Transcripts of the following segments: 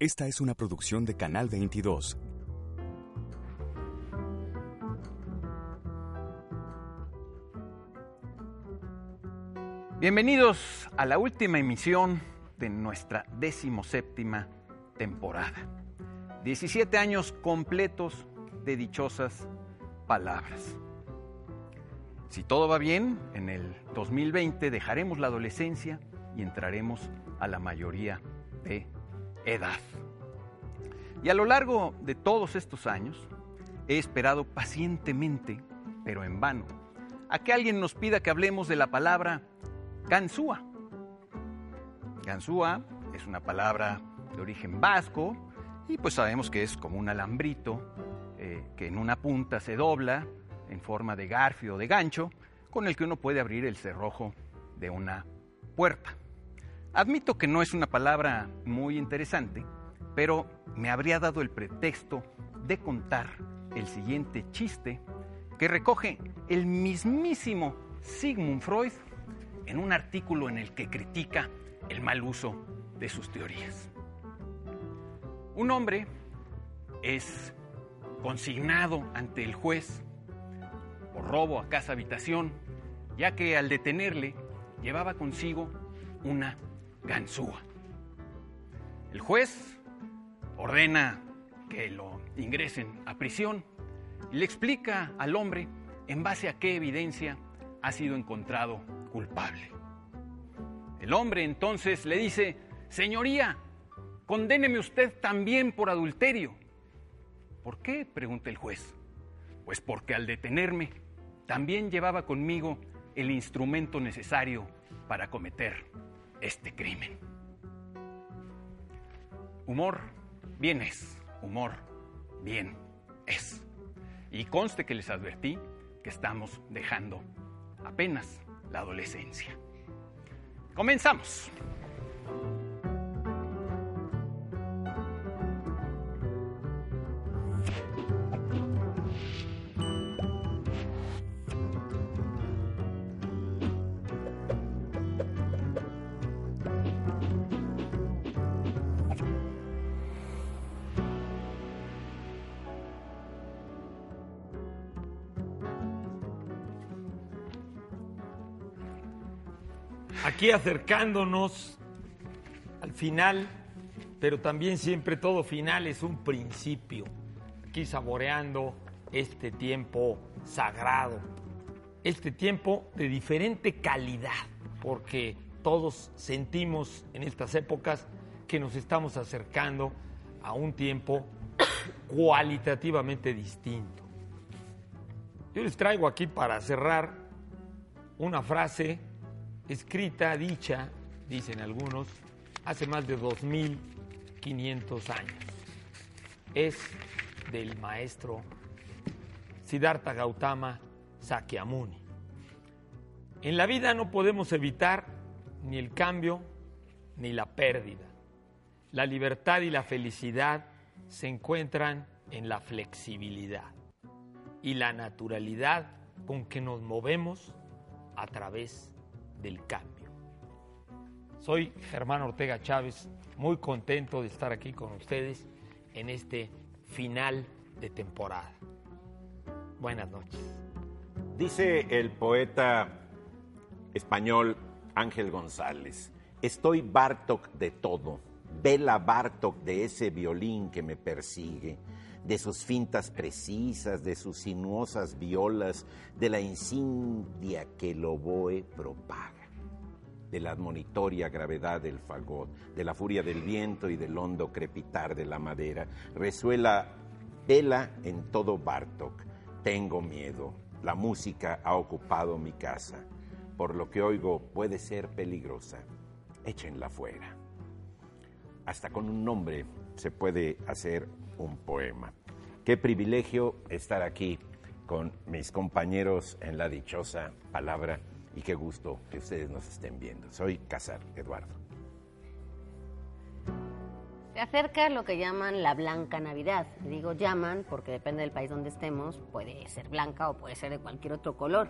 Esta es una producción de Canal 22. Bienvenidos a la última emisión de nuestra decimoséptima temporada. 17 años completos de dichosas palabras. Si todo va bien, en el 2020 dejaremos la adolescencia y entraremos a la mayoría de edad. Y a lo largo de todos estos años he esperado pacientemente, pero en vano, a que alguien nos pida que hablemos de la palabra ganzúa. Ganzúa es una palabra de origen vasco y pues sabemos que es como un alambrito eh, que en una punta se dobla en forma de garfio o de gancho con el que uno puede abrir el cerrojo de una puerta. Admito que no es una palabra muy interesante, pero me habría dado el pretexto de contar el siguiente chiste que recoge el mismísimo Sigmund Freud en un artículo en el que critica el mal uso de sus teorías. Un hombre es consignado ante el juez por robo a casa habitación, ya que al detenerle llevaba consigo una ganzúa. El juez ordena que lo ingresen a prisión y le explica al hombre en base a qué evidencia ha sido encontrado culpable. El hombre entonces le dice, Señoría, condéneme usted también por adulterio. ¿Por qué? pregunta el juez. Pues porque al detenerme también llevaba conmigo el instrumento necesario para cometer este crimen. Humor, bien es. Humor, bien es. Y conste que les advertí que estamos dejando apenas la adolescencia. Comenzamos. Acercándonos al final, pero también siempre todo final es un principio. Aquí saboreando este tiempo sagrado, este tiempo de diferente calidad, porque todos sentimos en estas épocas que nos estamos acercando a un tiempo cualitativamente distinto. Yo les traigo aquí para cerrar una frase escrita, dicha, dicen algunos, hace más de 2.500 años. Es del maestro Siddhartha Gautama Sakyamuni. En la vida no podemos evitar ni el cambio ni la pérdida. La libertad y la felicidad se encuentran en la flexibilidad y la naturalidad con que nos movemos a través del cambio. Soy Germán Ortega Chávez, muy contento de estar aquí con ustedes en este final de temporada. Buenas noches. Dice el poeta español Ángel González, estoy Bartok de todo, vela Bartok de ese violín que me persigue, de sus fintas precisas, de sus sinuosas violas, de la insidia que el oboe propaga de la admonitoria gravedad del fagot, de la furia del viento y del hondo crepitar de la madera. Resuela vela en todo Bartok. Tengo miedo. La música ha ocupado mi casa. Por lo que oigo puede ser peligrosa. Échenla fuera. Hasta con un nombre se puede hacer un poema. Qué privilegio estar aquí con mis compañeros en la dichosa palabra y qué gusto que ustedes nos estén viendo. Soy Casar Eduardo. Se acerca lo que llaman la blanca Navidad. Digo llaman porque depende del país donde estemos, puede ser blanca o puede ser de cualquier otro color.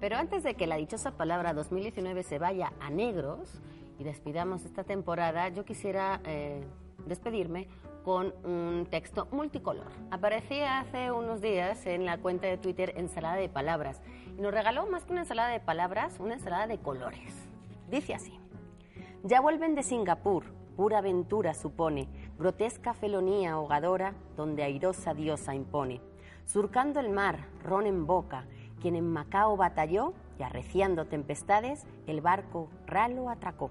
Pero antes de que la dichosa palabra 2019 se vaya a negros y despidamos esta temporada, yo quisiera eh, despedirme con un texto multicolor. Aparecía hace unos días en la cuenta de Twitter Ensalada de Palabras y nos regaló más que una ensalada de palabras, una ensalada de colores. Dice así, ya vuelven de Singapur, pura aventura supone, grotesca felonía ahogadora donde airosa diosa impone. Surcando el mar, ron en boca, quien en Macao batalló y arreciando tempestades, el barco ralo atracó.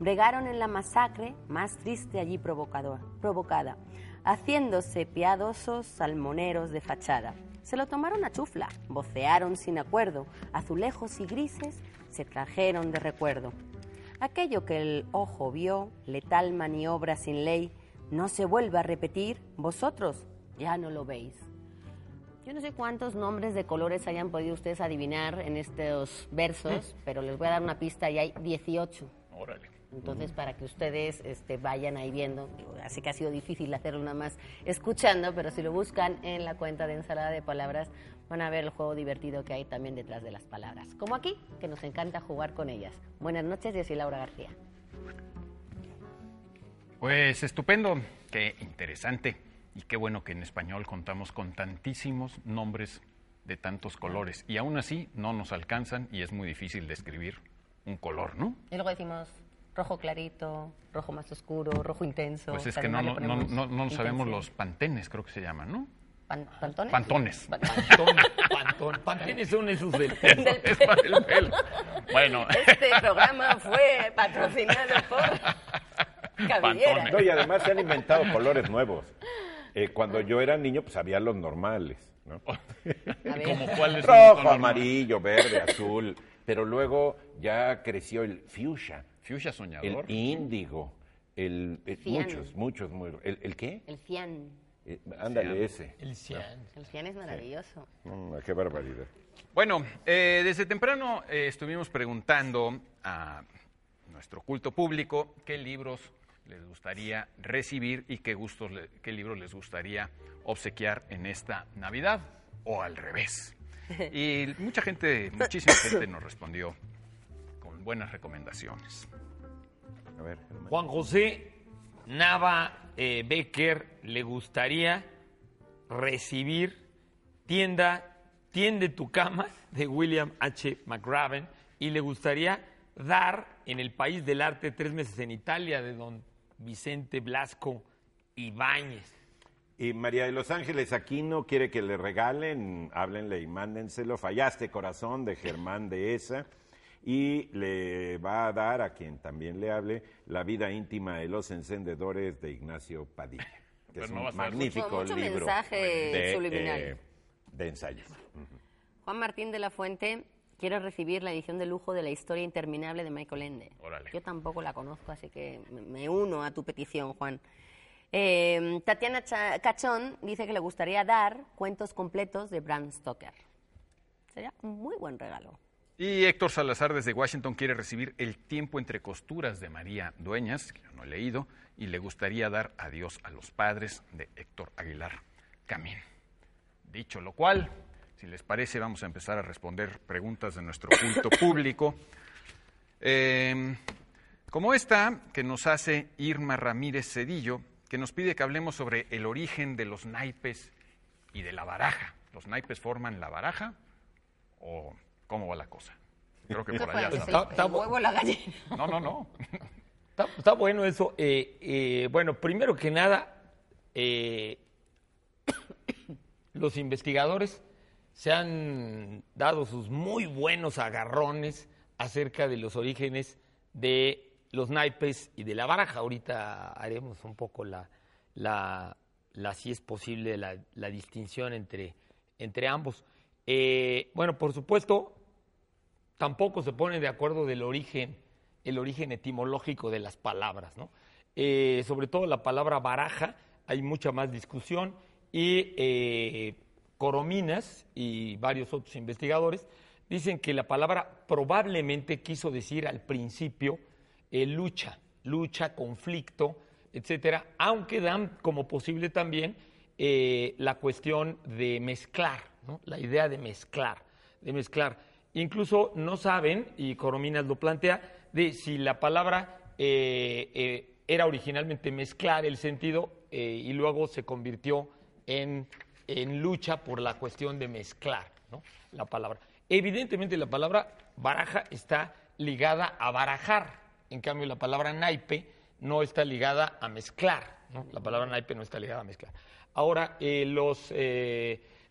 Bregaron en la masacre más triste allí provocador, provocada, haciéndose piadosos salmoneros de fachada. Se lo tomaron a chufla, vocearon sin acuerdo, azulejos y grises se trajeron de recuerdo. Aquello que el ojo vio, letal maniobra sin ley, no se vuelve a repetir, vosotros ya no lo veis. Yo no sé cuántos nombres de colores hayan podido ustedes adivinar en estos versos, pero les voy a dar una pista y hay 18. Órale. Entonces, para que ustedes este, vayan ahí viendo, digo, así que ha sido difícil hacerlo nada más escuchando, pero si lo buscan en la cuenta de ensalada de palabras, van a ver el juego divertido que hay también detrás de las palabras. Como aquí, que nos encanta jugar con ellas. Buenas noches, yo soy Laura García. Pues estupendo, qué interesante y qué bueno que en español contamos con tantísimos nombres de tantos colores y aún así no nos alcanzan y es muy difícil describir un color, ¿no? Y luego decimos rojo clarito, rojo más oscuro, rojo intenso. Pues es que no, no, no, no- no sabemos los pantenes, creo que se llaman, ¿no? Pan- ¿Pantones? Pantones. Pan- Pantón. Pantenes son esos del pelo. Es para el pelo. Bueno, Este programa fue patrocinado por Cabellera. Pantones. No, y además se han inventado colores nuevos. Eh, cuando yo era niño, pues había los normales, ¿no? Como cuáles son Rojo, amarillo, verde, azul. Pero luego ya creció el fuchsia, Fuchsia el soñador. índigo, el, el- Cian. muchos, muchos, muy, el, ¿el qué? El cian. Eh, ándale, ese. El cian. El cian es maravilloso. Mm, qué barbaridad. Bueno, eh, desde temprano eh, estuvimos preguntando a nuestro culto público qué libros les gustaría recibir y qué, gustos le- qué libros les gustaría obsequiar en esta Navidad o al revés. Y mucha gente, muchísima gente nos respondió con buenas recomendaciones. A ver, Germán. Juan José Nava eh, Becker le gustaría recibir Tienda, Tiende tu cama de William H. McRaven y le gustaría dar en el país del arte tres meses en Italia de don Vicente Blasco Ibáñez. Y María de los Ángeles Aquino quiere que le regalen, háblenle y mándenselo. Fallaste corazón de Germán de Esa. Y le va a dar a quien también le hable la vida íntima de los encendedores de Ignacio Padilla, que Pero es no un magnífico mucho- mucho libro mensaje de, subliminal. eh, de ensayos. Juan Martín de la Fuente quiere recibir la edición de lujo de la historia interminable de Michael Ende. Órale. Yo tampoco la conozco, así que me- uno a tu petición, Juan. Eh, Tatiana Cha- Cachón dice que le gustaría dar cuentos completos de Bram Stoker. Sería un muy buen regalo. Y Héctor Salazar desde Washington quiere recibir El tiempo entre costuras de María Dueñas, que yo no he leído, y le gustaría dar adiós a los padres de Héctor Aguilar Camín. Dicho lo cual, si les parece, vamos a empezar a responder preguntas de nuestro culto público. Eh, como esta que nos hace Irma Ramírez Cedillo, que nos pide que hablemos sobre el origen de los naipes y de la baraja. ¿Los naipes forman la baraja o cómo va la cosa? Creo que ¿Qué por allá. ¿El, está. El huevo la gallina? No, no, no. Está, está bueno eso. Eh, eh, bueno, primero que nada, eh, los investigadores se han dado sus muy buenos agarrones acerca de los orígenes de los naipes y de la baraja. Ahorita haremos un poco la, la, la si es posible, la, la distinción entre, entre ambos. Eh, bueno, por supuesto, tampoco se ponen de acuerdo del origen, el origen etimológico de las palabras, ¿no? Eh, sobre todo la palabra baraja, hay mucha más discusión y eh, Corominas y varios otros investigadores dicen que la palabra probablemente quiso decir al principio eh, lucha, lucha, conflicto, etcétera, aunque dan como posible también la cuestión de mezclar, ¿no? la idea de mezclar, de mezclar. Incluso no saben, y Corominas lo plantea, de si la palabra eh, eh, era originalmente mezclar el sentido eh, y luego se convirtió en, en lucha por la cuestión de mezclar ¿no? la palabra. Evidentemente la palabra baraja está ligada a barajar, en cambio la palabra naipe no está ligada a mezclar, ¿no? la palabra naipe no está ligada a mezclar. Ahora, los,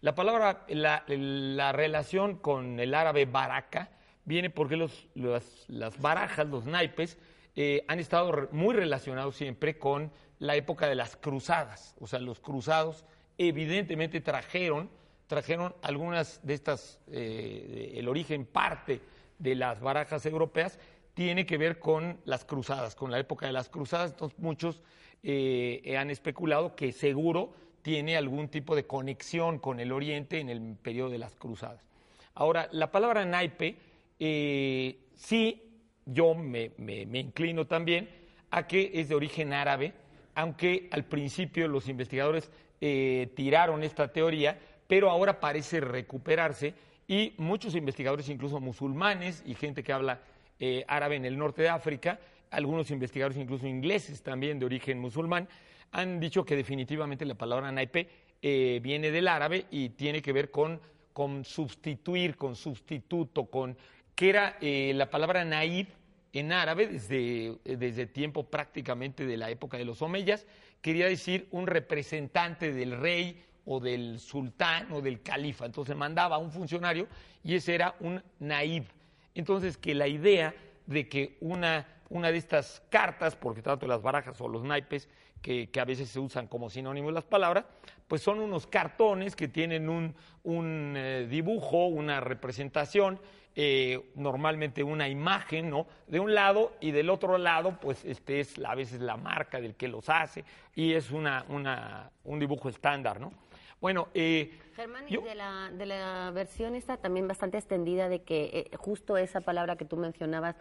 la palabra, la, la relación con el árabe baraca viene porque los, las barajas, los naipes, eh, han estado muy relacionados siempre con la época de las cruzadas. O sea, los cruzados evidentemente trajeron, trajeron algunas de estas, eh, el origen parte de las barajas europeas tiene que ver con las cruzadas, con la época de las cruzadas. Entonces muchos eh, han especulado que seguro tiene algún tipo de conexión con el Oriente en el periodo de las cruzadas. Ahora, la palabra naipe, eh, sí, yo me, inclino también a que es de origen árabe, aunque al principio los investigadores eh, tiraron esta teoría, pero ahora parece recuperarse y muchos investigadores, incluso musulmanes y gente que habla eh, árabe en el norte de África, algunos investigadores incluso ingleses también de origen musulmán, han dicho que definitivamente la palabra naipe eh, viene del árabe y tiene que ver con, con sustituir, con sustituto, con que era eh, la palabra naib en árabe desde, desde tiempo prácticamente de la época de los omeyas, quería decir un representante del rey o del sultán o del califa. Entonces mandaba a un funcionario y ese era un naib. Entonces que la idea de que una, una de estas cartas, porque tanto las barajas o los naipes, que, a veces se usan como sinónimos las palabras, pues son unos cartones que tienen un, un, eh, dibujo, una representación, eh, normalmente una imagen, ¿no? De un lado y del otro lado, pues este es a veces la marca del que los hace y es una, una, un dibujo estándar, ¿no? Bueno, eh, Germán, y yo- de la, de la versión esta también bastante extendida de que eh, justo esa palabra que tú mencionabas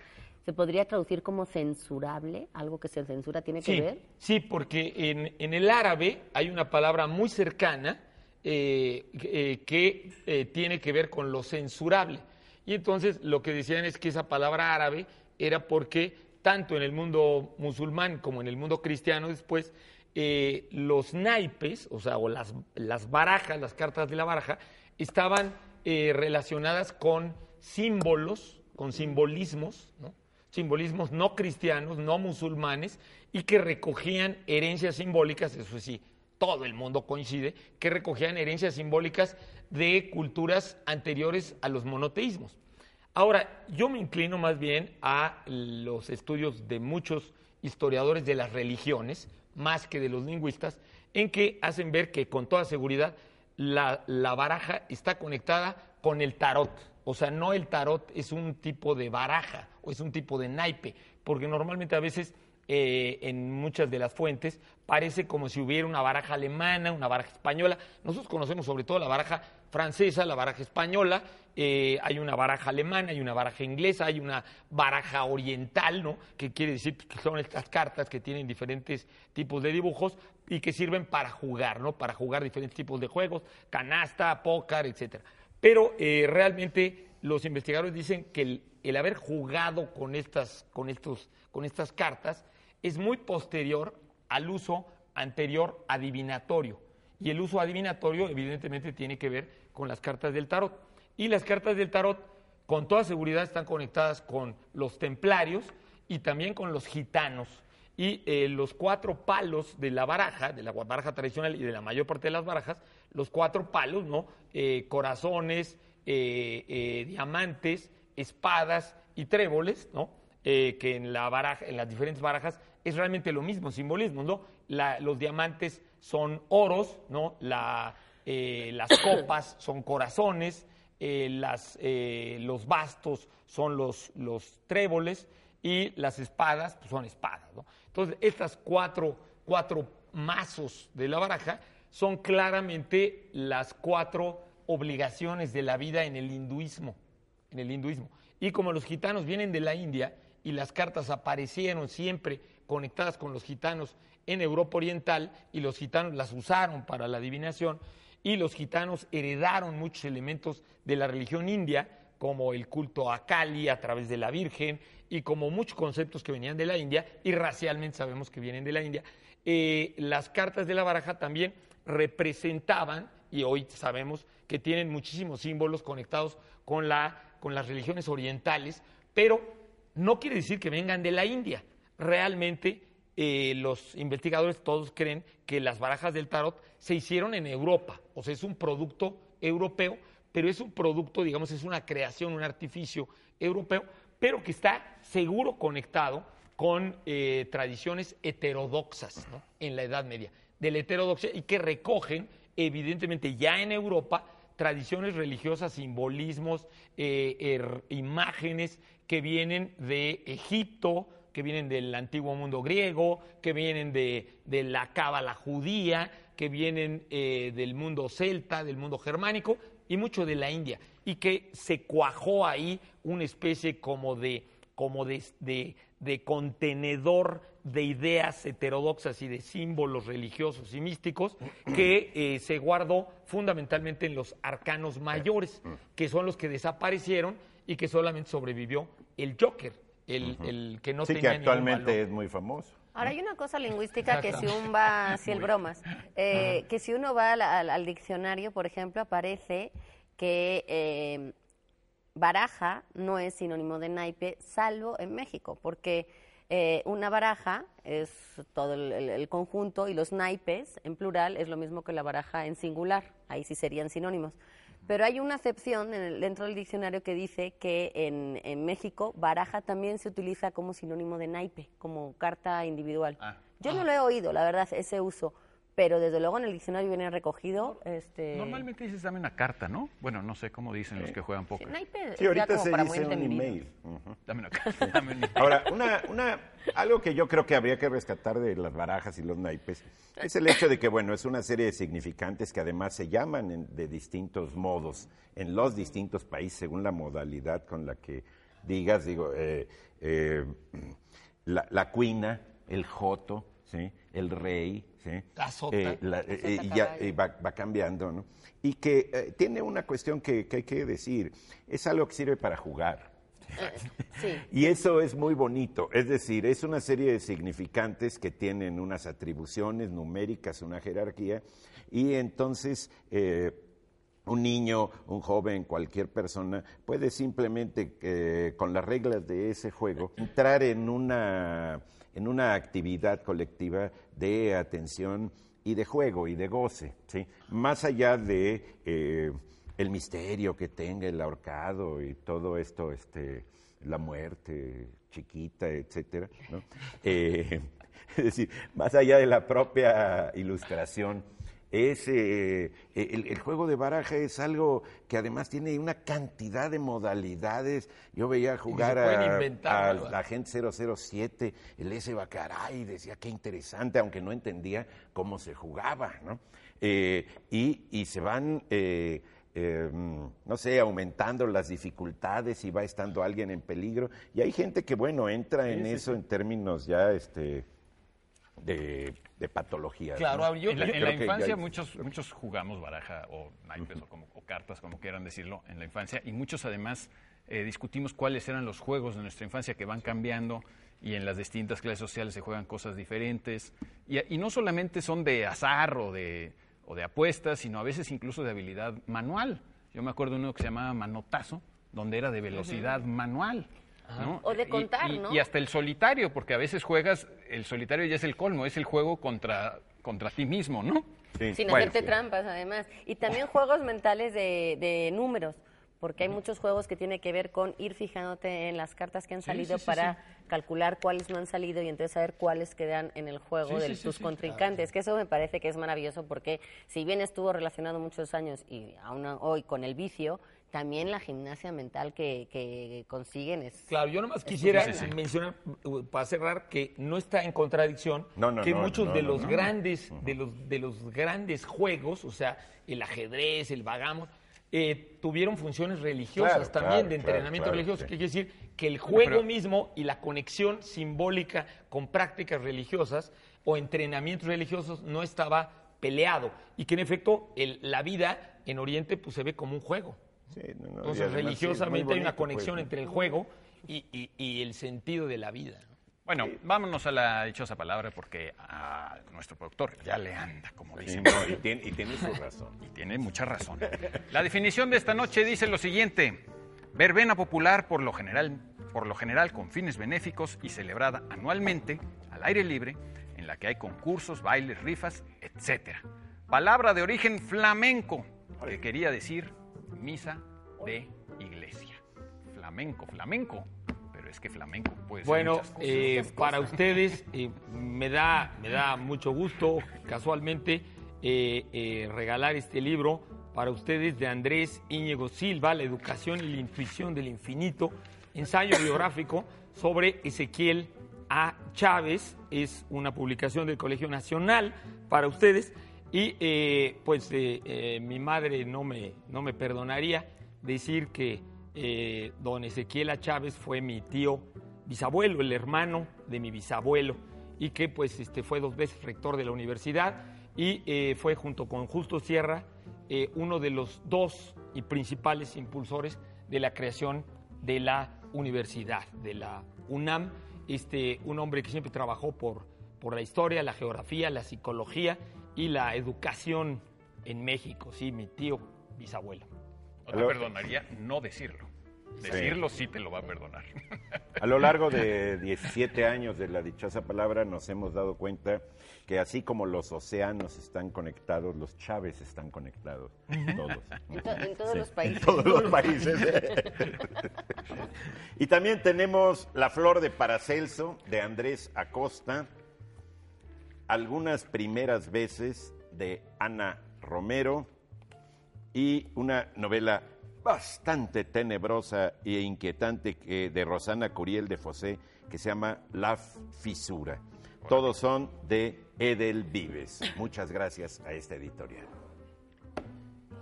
se podría traducir como censurable, algo que se censura tiene que ver. sí, porque en, en el árabe hay una palabra muy cercana eh, eh, que eh, tiene que ver con lo censurable. Y entonces lo que decían es que esa palabra árabe era porque tanto en el mundo musulmán como en el mundo cristiano después, eh, los naipes, o sea, o las, las barajas, las cartas de la baraja, estaban eh, relacionadas con símbolos, con simbolismos, ¿no? simbolismos no cristianos, no musulmanes, y que recogían herencias simbólicas, eso sí, todo el mundo coincide, que recogían herencias simbólicas de culturas anteriores a los monoteísmos. Ahora, yo me inclino más bien a los estudios de muchos historiadores de las religiones, más que de los lingüistas, en que hacen ver que con toda seguridad la, la baraja está conectada con el tarot. O sea, no el tarot es un tipo de baraja o es un tipo de naipe, porque normalmente a veces eh, en muchas de las fuentes parece como si hubiera una baraja alemana, una baraja española. Nosotros conocemos sobre todo la baraja francesa, la baraja española, eh, hay una baraja alemana, hay una baraja inglesa, hay una baraja oriental, ¿no? Que quiere decir que son estas cartas que tienen diferentes tipos de dibujos y que sirven para jugar, ¿no? Para jugar diferentes tipos de juegos, canasta, póker, etcétera. Pero eh, realmente los investigadores dicen que el, el haber jugado con estas, con, estos, con estas cartas es muy posterior al uso anterior adivinatorio. Y el uso adivinatorio evidentemente tiene que ver con las cartas del tarot. Y las cartas del tarot con toda seguridad están conectadas con los templarios y también con los gitanos. Y eh, los cuatro palos de la baraja, de la baraja tradicional y de la mayor parte de las barajas, los cuatro palos, ¿no? Eh, corazones, eh, diamantes, espadas y tréboles, ¿no? Que en, la baraja, en las diferentes barajas es realmente lo mismo, simbolismo, ¿no? Los diamantes son oros, ¿no? La, las copas son corazones, eh, las, eh, los bastos son los, tréboles y las espadas pues, son espadas. Entonces, estas cuatro, cuatro mazos de la baraja son claramente las cuatro obligaciones de la vida en el hinduismo. En el hinduismo. Y como los gitanos vienen de la India y las cartas aparecieron siempre conectadas con los gitanos en Europa Oriental y los gitanos las usaron para la adivinación y los gitanos heredaron muchos elementos de la religión india, como el culto a Kali a través de la Virgen y como muchos conceptos que venían de la India y racialmente sabemos que vienen de la India. Eh, las cartas de la baraja también representaban, y hoy sabemos que tienen muchísimos símbolos conectados con, la, con las religiones orientales, pero no quiere decir que vengan de la India. Realmente eh, los investigadores todos creen que las barajas del tarot se hicieron en Europa, o sea, es un producto europeo, pero es un producto, digamos, es una creación, un artificio europeo, pero que está seguro conectado con eh, tradiciones heterodoxas en la Edad Media, de la heterodoxia, y que recogen, evidentemente, ya en Europa, tradiciones religiosas, simbolismos, eh, er, imágenes que vienen de Egipto, que vienen del antiguo mundo griego, que vienen de, de la cábala judía, que vienen eh, del mundo celta, del mundo germánico y mucho de la India, y que se cuajó ahí una especie como de, como de, de, de contenedor de ideas heterodoxas y de símbolos religiosos y místicos que eh, se guardó fundamentalmente en los arcanos mayores, que son los que desaparecieron y que solamente sobrevivió el Joker, el, el que no Sí, que tenía actualmente valor. es muy famoso. Ahora hay una cosa lingüística que si uno va, así el bromas, eh, que si uno va al, al- al diccionario, por ejemplo, aparece que eh, baraja no es sinónimo de naipe, salvo en México, porque eh, una baraja es todo el, el- el conjunto y los naipes en plural es lo mismo que la baraja en singular, ahí sí serían sinónimos. Pero hay una acepción en el- dentro del diccionario que dice que en, en México baraja también se utiliza como sinónimo de naipe, como carta individual. Ah. Yo no lo he oído, la verdad, ese uso, pero desde luego en el diccionario viene recogido. Este, Normalmente dices dame una carta, ¿no? Bueno, no sé cómo dicen los que juegan sí, póker. Sí, ya ahorita se dice un email. Dame una carta. dame una- Ahora, una, una, algo que yo creo que habría que rescatar de las barajas y los naipes es el hecho de que, bueno, es una serie de significantes que además se llaman en- de distintos modos en los distintos países según la modalidad con la que digas, digo, eh, eh, la, la cuina, el joto, ¿sí? El rey, ¿sí? La sota. Eh, la- La eh, sota y ya eh, va, va cambiando, ¿no? Y que eh, tiene una cuestión que, que hay que decir, es algo que sirve para jugar. Sí. Y eso es muy bonito, es decir, es una serie de significantes que tienen unas atribuciones numéricas, una jerarquía, y entonces eh, un niño, un joven, cualquier persona puede simplemente, eh, con las reglas de ese juego, entrar en una, en una actividad colectiva de atención y de juego y de goce, ¿sí? Más allá de eh, el misterio que tenga el ahorcado y todo esto, este, la muerte chiquita, etcétera, ¿no? Eh, es decir, más allá de la propia ilustración, es, eh, el, el juego de baraja es algo que además tiene una cantidad de modalidades. Yo veía jugar a, inventar, a ¿verdad? la gente 007, el S. Bacaray, decía qué interesante, aunque no entendía cómo se jugaba, ¿no? Eh, y, y se van, eh, eh, no sé, aumentando las dificultades y va estando alguien en peligro. Y hay gente que, bueno, entra en eso en términos ya este, de, de patologías. Claro, ¿no? yo- en la, yo en creo la que infancia muchos, muchos jugamos baraja o naipes o, como, o cartas, como quieran decirlo, en la infancia. Y muchos además eh, discutimos cuáles eran los juegos de nuestra infancia que van cambiando y en las distintas clases sociales se juegan cosas diferentes. Y, y no solamente son de azar o de, o de apuestas, sino a veces incluso de habilidad manual. Yo me acuerdo de uno que se llamaba manotazo, donde era de velocidad manual. ¿No? O de contar, y- ¿no? y hasta el solitario, porque a veces juegas, el solitario ya es el colmo, es el juego contra, contra ti mismo, ¿no? Sí, Sin bueno, hacerte sí. trampas, además. Y también juegos mentales de, de números, porque hay muchos juegos que tienen que ver con ir fijándote en las cartas que han salido sí, sí, para calcular cuáles no han salido y entonces saber cuáles quedan en el juego Sí, de tus sí, contrincantes. Que eso me parece que es maravilloso porque si bien estuvo relacionado muchos años y aún hoy con el vicio, también la gimnasia mental que, que consiguen es... Claro, yo nomás quisiera Sí, sí, sí. mencionar, uh, para cerrar, que no está en contradicción No, no, que no, muchos no, de no, los no. grandes, de los de los grandes juegos, o sea, el ajedrez, el vagamos, eh, tuvieron funciones religiosas Claro, también claro, de entrenamiento claro, religioso. Que quiere decir que el juego pero- mismo y la conexión simbólica con prácticas religiosas o entrenamientos religiosos no estaba peleado y que en efecto el- la vida en Oriente pues se ve como un juego. Sí, no, no, y Entonces, religiosamente hay una pues, conexión ¿no? entre el juego y, y- y el sentido de la vida. ¿no? Bueno, vámonos a la dichosa palabra porque a nuestro productor ya le anda, como Sí, dicen. no, y, tiene, y tiene su razón. Y tiene mucha razón. La definición de esta noche dice lo siguiente: verbena popular por lo general, por lo general con fines benéficos y celebrada anualmente al aire libre, en la que hay concursos, bailes, rifas, etc. Palabra de origen flamenco, que quería decir misa de iglesia. Flamenco, flamenco. Pero es que flamenco puede ser Bueno, muchas cosas. eh, para ustedes eh, me, da, me da mucho gusto, casualmente, eh, eh, regalar este libro para ustedes de Andrés Íñigo Silva, La educación y la intuición del infinito, ensayo biográfico sobre Ezequiel A. Chávez. Es una publicación del Colegio Nacional para ustedes. Y eh, pues eh, eh, mi madre no me, no me perdonaría decir que don Ezequiel. Chávez fue mi tío bisabuelo, el hermano de mi bisabuelo, y que pues este, fue dos veces rector de la universidad y fue junto con Justo Sierra uno de los dos y principales impulsores de la creación de la universidad, de la UNAM, este, un hombre que siempre trabajó por, por la historia, la geografía, la psicología y la educación en México, sí, mi tío bisabuelo. No te perdonaría no decirlo. Decirlo sí te lo va a perdonar. A lo largo de 17 años de la dichosa palabra nos hemos dado cuenta que así como los océanos están conectados, los Chávez están conectados. Todos. En, to- en todos Sí, los países. En todos los países. y también tenemos La Flor de Paracelso de Andrés Acosta, Algunas primeras veces de Ana Romero y una novela bastante tenebrosa e inquietante de Rosana Curiel de Fosé que se llama La Fisura. Todos son de Edel Vives. Muchas gracias a esta editorial.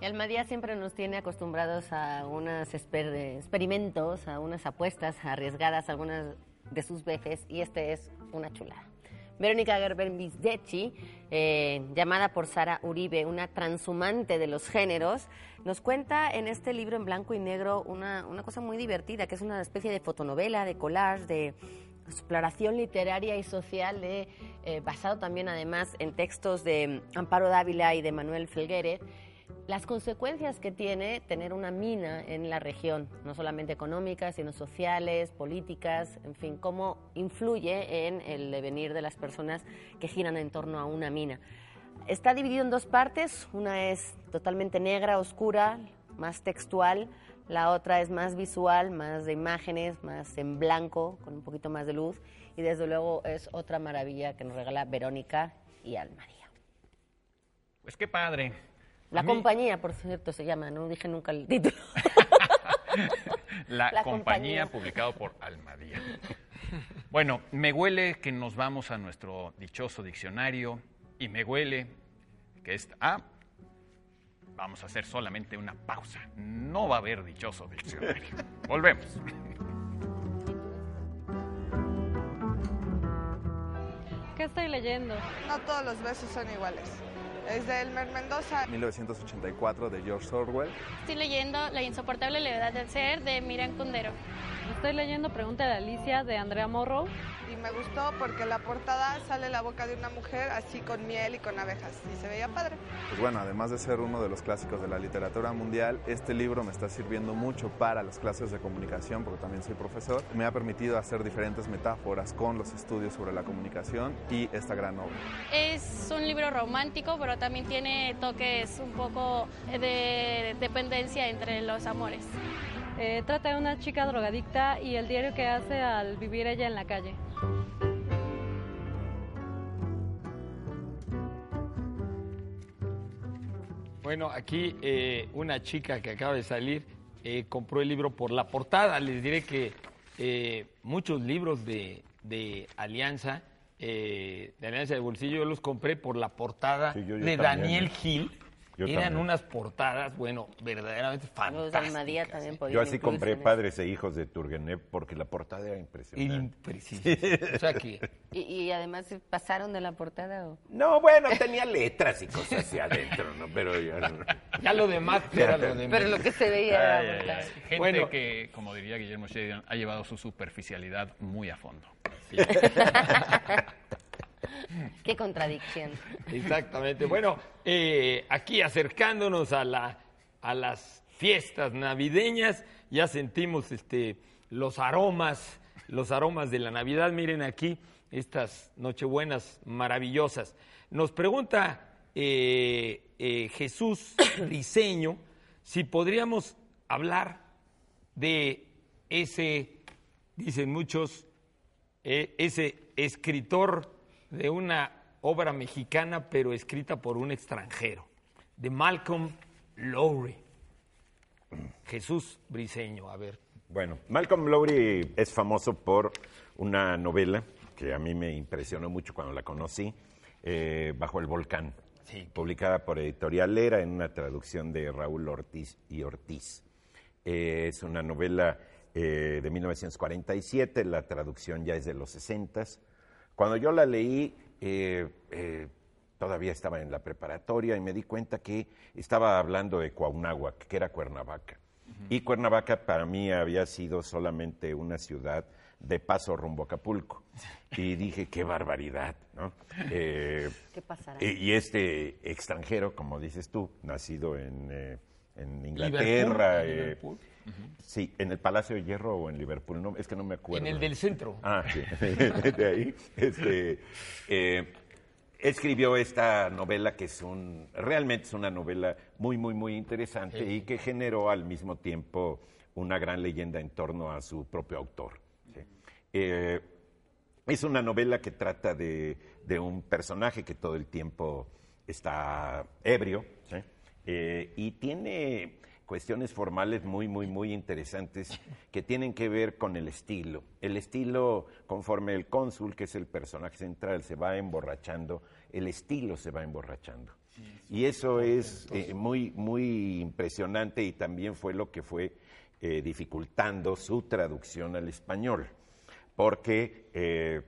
Almadía siempre nos tiene acostumbrados a unos experimentos, a unas apuestas arriesgadas, algunas de sus veces, y este es una chulada. Verónica Gerber-Misdechi, eh, llamada por Sara Uribe, una transhumante de los géneros, nos cuenta en este libro en blanco y negro una, una cosa muy divertida, que es una especie de fotonovela, de collage, de exploración literaria y social, de, eh, basado también además en textos de Amparo Dávila y de Manuel Felguere, las consecuencias que tiene tener una mina en la región, no solamente económicas, sino sociales, políticas, en fin, cómo influye en el devenir de las personas que giran en torno a una mina. Está dividido en dos partes, una es totalmente negra, oscura, más textual, la otra es más visual, más de imágenes, más en blanco, con un poquito más de luz, y desde luego es otra maravilla que nos regala Verónica y Almaría. Pues qué padre. La mí- compañía, por cierto, se llama, no dije nunca el título. La, La compañía, compañía. publicado por Almadía. Bueno, me huele que nos vamos a nuestro dichoso diccionario y me huele que es ah, vamos a hacer solamente una pausa. No va a haber dichoso diccionario. Volvemos. ¿Qué estoy leyendo? No todos los besos son iguales. Es de Elmer Mendoza. 1984 de George Orwell. Estoy leyendo La insoportable levedad del ser de Miran Kundero. Estoy leyendo Pregunta de Alicia de Andrea Morrow. Me gustó porque la portada sale la boca de una mujer así con miel y con abejas. Y se veía padre. Pues bueno, además de ser uno de los clásicos de la literatura mundial, este libro me está sirviendo mucho para las clases de comunicación, porque también soy profesor. Me ha permitido hacer diferentes metáforas con los estudios sobre la comunicación y esta gran obra. Es un libro romántico, pero también tiene toques un poco de dependencia entre los amores. Eh, trata de una chica drogadicta y el diario que hace al vivir ella en la calle. Bueno, aquí eh, una chica que acaba de salir eh, compró el libro por la portada. Les diré que eh, muchos libros de, de Alianza, eh, de Alianza de Bolsillo, yo los compré por la portada Sí, yo- yo de también. Daniel Gil, Yo Eran también. unas portadas, bueno, verdaderamente Los fantásticas. Almadía también podían Yo así compré. Padres e Hijos de Turgenev porque la portada era impresionante. Impreciso. O sea que Y, y además pasaron de la portada o... No, bueno, tenía letras y cosas así adentro, ¿no? Pero no- ya lo demás era lo de Pero lo que se veía era Ay, la ay, portada. ay. Gente Bueno. que, como diría Guillermo Sheridan, ha llevado su superficialidad muy a fondo. Qué contradicción. Exactamente. Bueno, eh, aquí acercándonos a, la, a las fiestas navideñas, ya sentimos este, los aromas, los aromas de la Navidad. Miren aquí estas Nochebuenas maravillosas. Nos pregunta eh, eh, Jesús Briseño si podríamos hablar de ese, dicen muchos, eh, ese escritor de una obra mexicana, pero escrita por un extranjero, de Malcolm Lowry. Jesús Briseño, a ver. Bueno, Malcolm Lowry es famoso por una novela que a mí me impresionó mucho cuando la conocí, eh, Bajo el Volcán, Sí. publicada por Editorial Era en una traducción de Raúl Ortiz y Ortiz. Eh, es una novela eh, de 1947, la traducción ya es de los 60. Cuando yo la leí, eh, eh, todavía estaba en la preparatoria y me di cuenta que estaba hablando de Cuauhnáhuac, que era Cuernavaca. Y Cuernavaca para mí había sido solamente una ciudad de paso rumbo a Acapulco. Y dije, qué barbaridad, ¿no? Eh, ¿Qué pasará? y, y este extranjero, como dices tú, nacido en, eh, en Inglaterra, Liverpool, eh, Liverpool. Sí, en el Palacio de Hierro o en Liverpool, no, es que no me acuerdo. En el del centro. Ah, sí, de ahí. Este, eh, escribió esta novela que es un, realmente es una novela muy, muy, muy interesante y que generó al mismo tiempo una gran leyenda en torno a su propio autor. ¿sí? Eh, es una novela que trata de, de un personaje que todo el tiempo está ebrio ¿sí? Eh, y tiene cuestiones formales muy, muy, muy interesantes que tienen que ver con el estilo. El estilo, conforme el cónsul, que es el personaje central, se va emborrachando, el estilo se va emborrachando. Y eso es eh, muy, muy impresionante y también fue lo que fue eh, dificultando su traducción al español. Porque, eh,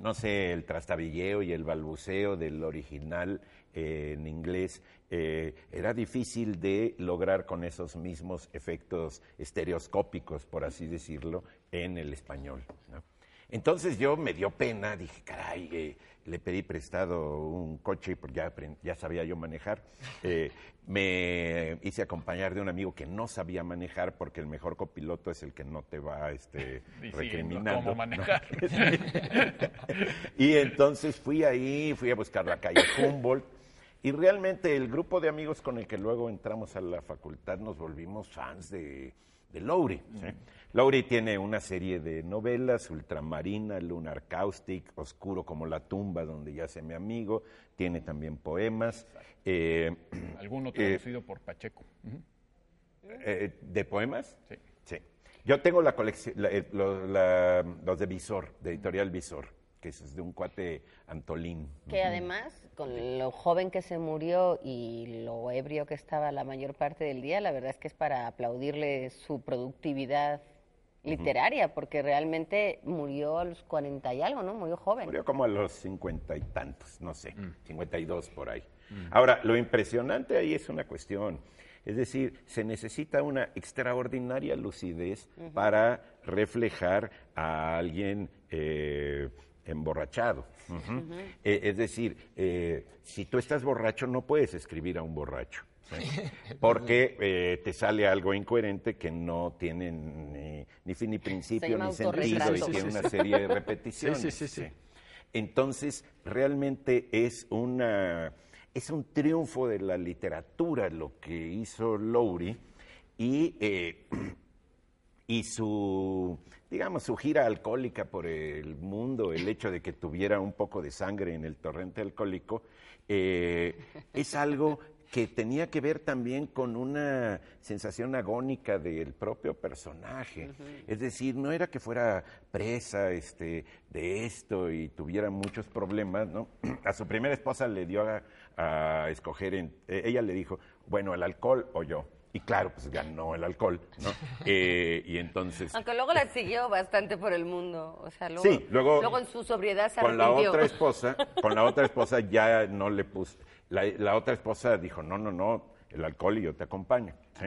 no sé, el trastabilleo y el balbuceo del original eh, en inglés eh, era difícil de lograr con esos mismos efectos estereoscópicos, por así decirlo, en el español. ¿no? Entonces yo me dio pena, dije, caray, eh, le pedí prestado un coche, porque ya, sabía yo manejar. Eh, me hice acompañar de un amigo que no sabía manejar, porque el mejor copiloto es el que no te va este, recriminando. cómo manejar. y entonces fui ahí, fui a buscar la calle Humboldt. Y realmente el grupo de amigos con el que luego entramos a la facultad nos volvimos fans de, de Lowry. ¿sí? Lowry tiene una serie de novelas, Ultramarina, Lunar Caustic, Oscuro como la tumba donde yace mi amigo, tiene también poemas. eh, Alguno eh, traducido por Pacheco. Eh, ¿De poemas? Sí. Sí. Yo tengo la colección, la- eh, lo- la- los de Visor, de Editorial Visor, que es de un cuate Antolín. Que además, con lo joven que se murió y lo ebrio que estaba la mayor parte del día, la verdad es que es para aplaudirle su productividad literaria, porque realmente murió a los 40 y algo, ¿no? Murió joven. Murió como a los cincuenta y tantos, no sé, cincuenta y dos por ahí. Ahora, lo impresionante ahí es una cuestión. Es decir, se necesita una extraordinaria lucidez para reflejar a alguien eh, emborrachado. Eh, es decir, eh, si tú estás borracho, no puedes escribir a un borracho. Porque eh, te sale algo incoherente que no tiene ni, ni fin ni principio ni sentido y tiene una serie de repeticiones. Sí, sí, sí. Entonces, realmente es una es un triunfo de la literatura lo que hizo Lowry y, y su, digamos, su gira alcohólica por el mundo, el hecho de que tuviera un poco de sangre en el torrente alcohólico, eh, es algo que tenía que ver también con una sensación agónica del propio personaje. Es decir, no era que fuera presa este, de esto y tuviera muchos problemas, ¿no? A su primera esposa le dio a, a escoger, en- eh, ella le dijo, bueno, el alcohol o yo. Y claro, pues ganó el alcohol, ¿no? Eh, y entonces... Aunque luego la siguió bastante por el mundo. O sea, luego, Sí, luego- luego en su sobriedad se con la otra esposa, con la otra esposa ya no le puse. La, la otra esposa dijo, no, no, no, el alcohol y yo te acompaño. ¿sí?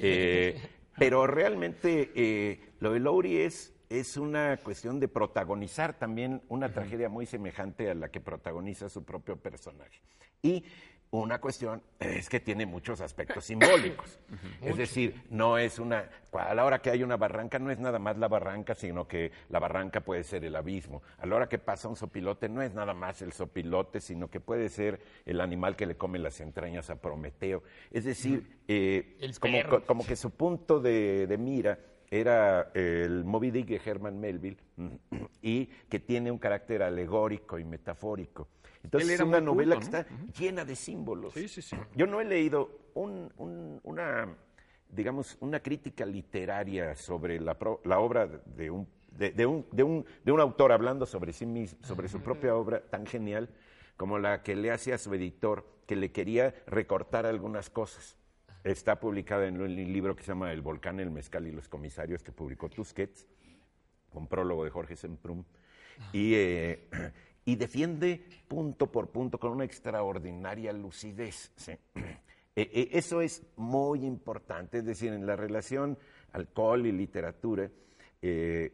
Eh, pero realmente eh, lo de Lowry es, es una cuestión de protagonizar también una tragedia muy semejante a la que protagoniza su propio personaje. Y una cuestión es que tiene muchos aspectos simbólicos. Es decir, no es una. A la hora que hay una barranca, no es nada más la barranca, sino que la barranca puede ser el abismo. A la hora que pasa un sopilote, no es nada más el sopilote, sino que puede ser el animal que le come las entrañas a Prometeo. Es decir, eh, como, que su punto de, de mira era el Moby Dick de Herman Melville y que tiene un carácter alegórico y metafórico. Entonces es una novela culto, que está llena de símbolos. Sí, sí, sí. Yo no he leído un- un- una, digamos, una crítica literaria sobre la, pro- la obra de un, de, de un, de, un, de un autor hablando sobre sí mismo, sobre su propia obra tan genial como la que le hace a su editor, que le quería recortar algunas cosas. Está publicada en un libro que se llama El volcán, el mezcal y los comisarios, que publicó Tusquets, con prólogo de Jorge Semprum, y, eh, y defiende punto por punto con una extraordinaria lucidez. Eh, eh, eso es muy importante, es decir, en la relación alcohol y literatura, eh,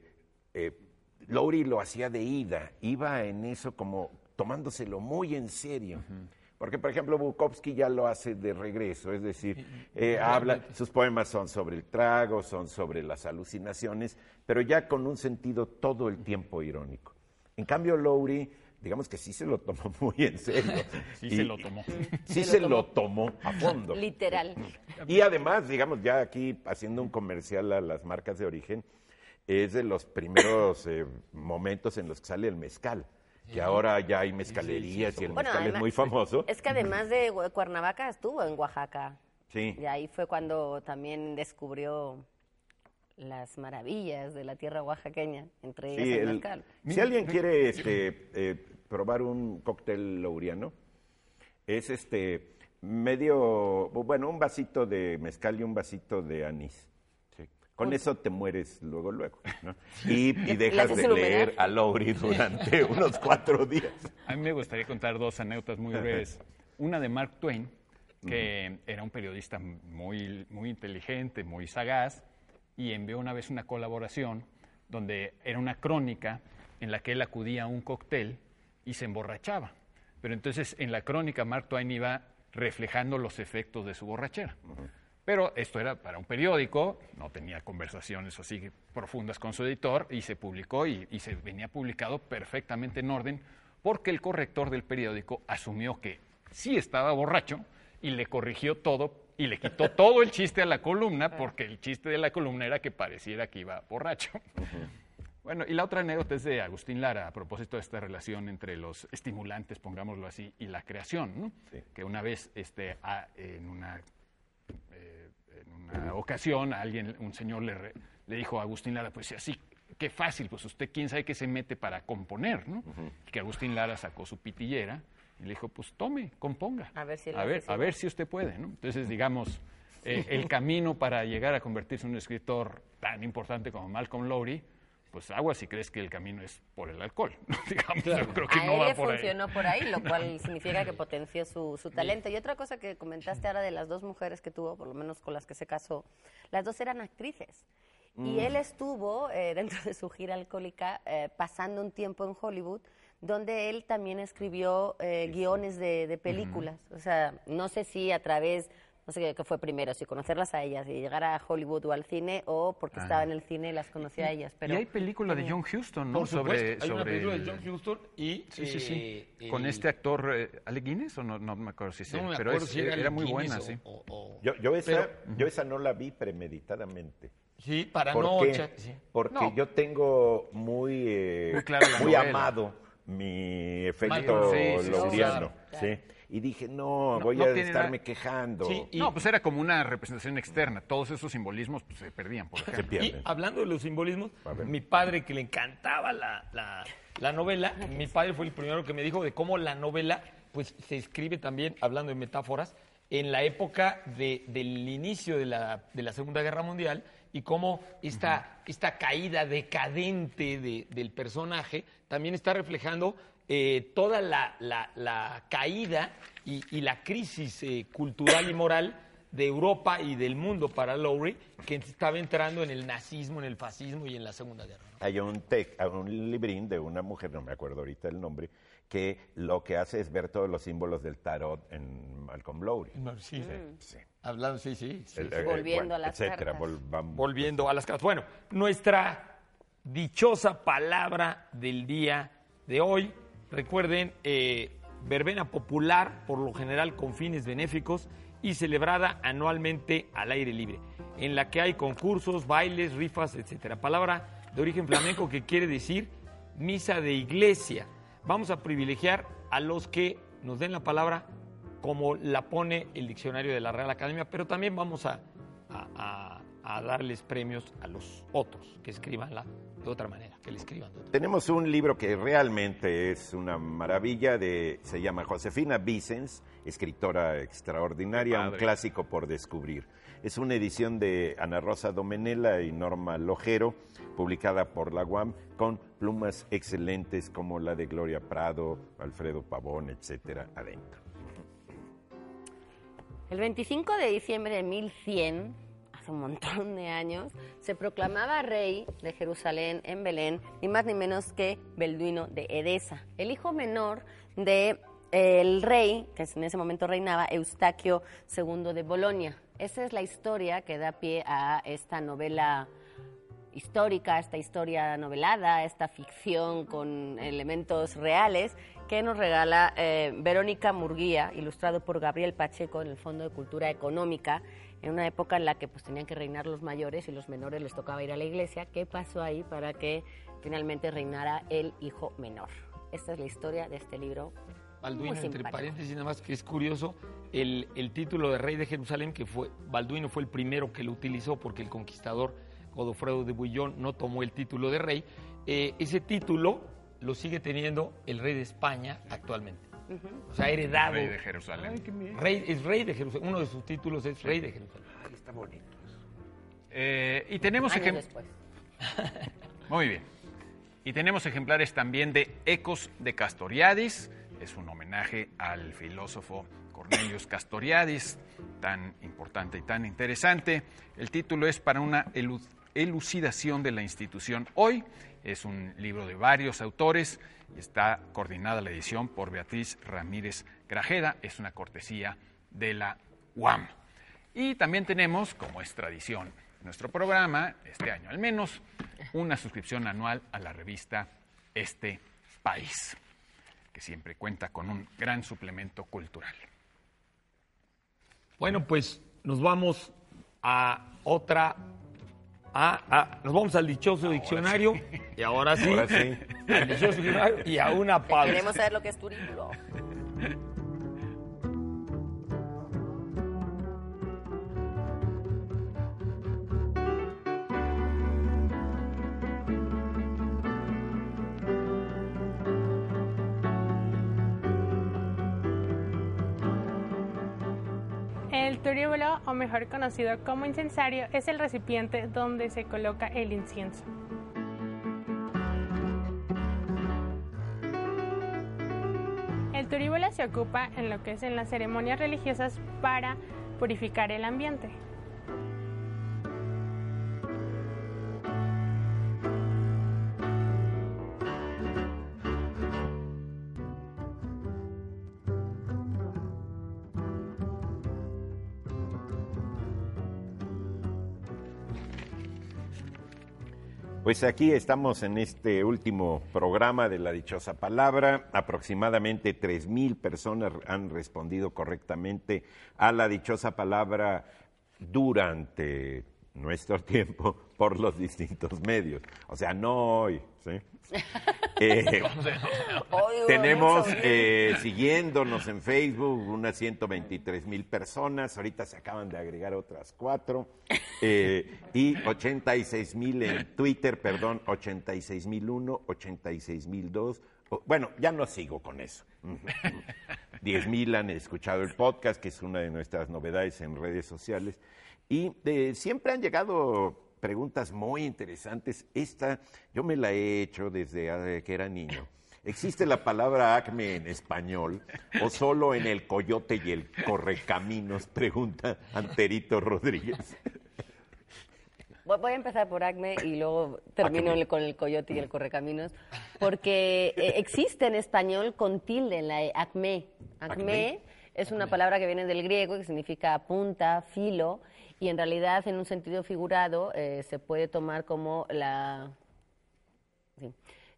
lo hacía de ida, iba en eso como tomándoselo muy en serio. Porque, por ejemplo, Bukowski ya lo hace de regreso, es decir, eh, habla, sus poemas son sobre el trago, son sobre las alucinaciones, pero ya con un sentido todo el tiempo irónico. En cambio, Lowry, digamos que sí se lo tomó muy en serio. Sí Y- se lo tomó. Sí se lo tomó a fondo. Literal. Y además, digamos, ya aquí haciendo un comercial a las marcas de origen, es de los primeros eh, momentos en los que sale el mezcal. Que ahora ya hay mezcalerías y el Bueno, mezcal es muy famoso. Es que además de Cuernavaca estuvo en Oaxaca. Sí. Y ahí fue cuando también descubrió las maravillas de la tierra oaxaqueña, entre ellas Sí, el, el- mezcal. si alguien quiere este, eh, probar un cóctel lauriano, es este medio, bueno, un vasito de mezcal y un vasito de anís. Con eso te mueres luego, luego. ¿no? Y, y dejas de leer a Lowry durante unos cuatro días. A mí me gustaría contar dos anécdotas muy breves. Una de Mark Twain, que era un periodista muy, muy inteligente, muy sagaz, y envió una vez una colaboración donde era una crónica en la que él acudía a un cóctel y se emborrachaba. Pero entonces en la crónica Mark Twain iba reflejando los efectos de su borrachera. Pero esto era para un periódico, no tenía conversaciones así profundas con su editor y se publicó y, y se venía publicado perfectamente en orden porque el corrector del periódico asumió que sí estaba borracho y le corrigió todo y le quitó todo el chiste a la columna porque el chiste de la columna era que pareciera que iba borracho. Bueno, y la otra anécdota es de Agustín Lara, a propósito de esta relación entre los estimulantes, pongámoslo así, y la creación, ¿no? Que una vez este, a- en, una, una ocasión a alguien, un señor le, re- le dijo a Agustín Lara, pues así, qué fácil, pues usted quién sabe qué se mete para componer, ¿no? Y que Agustín Lara sacó su pitillera y le dijo, pues tome, componga. A ver si a ver, a ver si usted puede, ¿no? Entonces, digamos, eh, el camino para llegar a convertirse en un escritor tan importante como Malcolm Lowry, pues agua si crees que el camino es por el alcohol. Digamos, yo creo que a no él va le por ahí. funcionó por ahí, lo cual significa que potenció su, su talento. Y otra cosa que comentaste ahora de las dos mujeres que tuvo, por lo menos con las que se casó, las dos eran actrices. Y Mm. él estuvo, eh, dentro de su gira alcohólica, eh, pasando un tiempo en Hollywood, donde él también escribió eh, guiones de, de películas. O sea, no sé si a través, no sé qué, fue primero, si conocerlas a ellas y llegar a Hollywood o al cine, o porque Ah. estaba en el cine y las conocía a ellas. Pero y hay película de John Huston, ¿no? Por supuesto, sobre, hay una película el- de John Huston y... Sí, sí, sí. eh, Con el- este actor, eh, ¿Ale Guinness o no, no me acuerdo si sí? No me pero acuerdo es- si era era, muy buena, o- sí. o- o- Yo, yo, esa, Pero- yo esa no la vi premeditadamente. Sí, para ¿Por no... qué? sí. Porque No. yo tengo muy, eh, Muy amado mi efecto Michael, sí, sí, sí, lauriano. sí. Y dije, no, No, voy no a estarme nada- quejando. Sí, y- No, pues era como una representación externa. Todos esos simbolismos pues, se perdían, por Se ejemplo. Y pierden. hablando de los simbolismos, mi padre que le encantaba la, la- la novela, mi padre fue el primero que me dijo de cómo la novela pues se escribe también, hablando de metáforas, en la época de- del inicio de la, de la Segunda Guerra Mundial y cómo esta, esta caída decadente de- del personaje también está reflejando eh, toda la, la- la caída y, y la crisis eh, cultural y moral de Europa y del mundo para Lowry, que estaba entrando en el nazismo, en el fascismo y en la Segunda Guerra. ¿no? Hay un, tec- un librín de una mujer, no me acuerdo ahorita el nombre, que lo que hace es ver todos los símbolos del tarot en Malcolm Lowry. Sí, Sí. Hablando, sí, sí. sí. El- eh, Volviendo a las etcétera, cartas. volvamos. Volviendo a las cartas. Bueno, nuestra dichosa palabra del día de hoy. Recuerden, eh, verbena popular, por lo general con fines benéficos y celebrada anualmente al aire libre, en la que hay concursos, bailes, rifas, etcétera. Palabra de origen flamenco que quiere decir misa de iglesia. Vamos a privilegiar a los que nos den la palabra como la pone el diccionario de la Real Academia, pero también vamos a- a darles premios a los otros que escribanla de otra manera, que le escriban de otra Tenemos un libro que realmente es una maravilla, de, se llama Josefina Vicens, escritora extraordinaria, un clásico por descubrir. Es una edición de Ana Rosa Domenela y Norma Lojero, publicada por la UAM, con plumas excelentes como la de Gloria Prado, Alfredo Pavón, etcétera, adentro. El 25 de diciembre de 1100, un montón de años, se proclamaba rey de Jerusalén en Belén, ni más ni menos que Belduino de Edesa, el hijo menor de el rey, que en ese momento reinaba, Eustaquio II de Bolonia. Esa es la historia que da pie a esta novela histórica, esta historia novelada, esta ficción con elementos reales que nos regala eh, Verónica Murguía, ilustrado por Gabriel Pacheco en el Fondo de Cultura Económica, en una época en la que pues tenían que reinar los mayores y los menores les tocaba ir a la iglesia. ¿Qué pasó ahí para que finalmente reinara el hijo menor? Esta es la historia de este libro. Balduino, muy entre paréntesis, nada más que es curioso, el, el título de rey de Jerusalén, que fue, Balduino fue el primero que lo utilizó porque el conquistador Godofredo de Bouillon no tomó el título de rey, eh, ese título lo sigue teniendo el rey de España actualmente. O sea, heredado. Rey de Jerusalén. Rey- es rey de Jerusalén. Uno de sus títulos es rey de Jerusalén. Eh, y tenemos Años ejem- después. Muy bien. Y tenemos ejemplares también de Ecos de Castoriadis. Es un homenaje al filósofo Cornelius Castoriadis, tan importante y tan interesante. El título es para una elu- elucidación de la institución hoy. Es un libro de varios autores y está coordinada la edición por Beatriz Ramírez Grajeda. Es una cortesía de la UAM. Y también tenemos, como es tradición en nuestro programa, este año al menos, una suscripción anual a la revista Este País, que siempre cuenta con un gran suplemento cultural. Bueno, pues nos vamos a otra. A- a- nos vamos al dichoso diccionario. Y ahora sí, Ahora sí. al dichoso diccionario y a una pausa. Queremos saber lo que es turíbulo. Mejor conocido como incensario, es el recipiente donde se coloca el incienso. El turíbulo se ocupa en lo que es en las ceremonias religiosas para purificar el ambiente. Pues aquí estamos en este último programa de la dichosa palabra. Aproximadamente 3.000 personas han respondido correctamente a la dichosa palabra durante nuestro tiempo por los distintos medios. O sea, no hoy, ¿sí? Eh, tenemos eh, siguiéndonos en Facebook unas 123 mil personas, ahorita se acaban de agregar otras cuatro, eh, y 86 mil en Twitter, perdón, 86 mil uno, 86 mil dos. Bueno, ya no sigo con eso. 10 mil han escuchado el podcast, que es una de nuestras novedades en redes sociales. Y eh, siempre han llegado preguntas muy interesantes. Esta yo me la he hecho desde que era niño. ¿Existe la palabra acme en español o solo en el coyote y el correcaminos? Pregunta Anterito Rodríguez. Voy a empezar por acme y luego termino con el coyote y el correcaminos, porque eh, existe en español con tilde en la e, acme. Acme es una palabra que viene del griego que significa punta, filo, y en realidad en un sentido figurado eh, se puede tomar como la,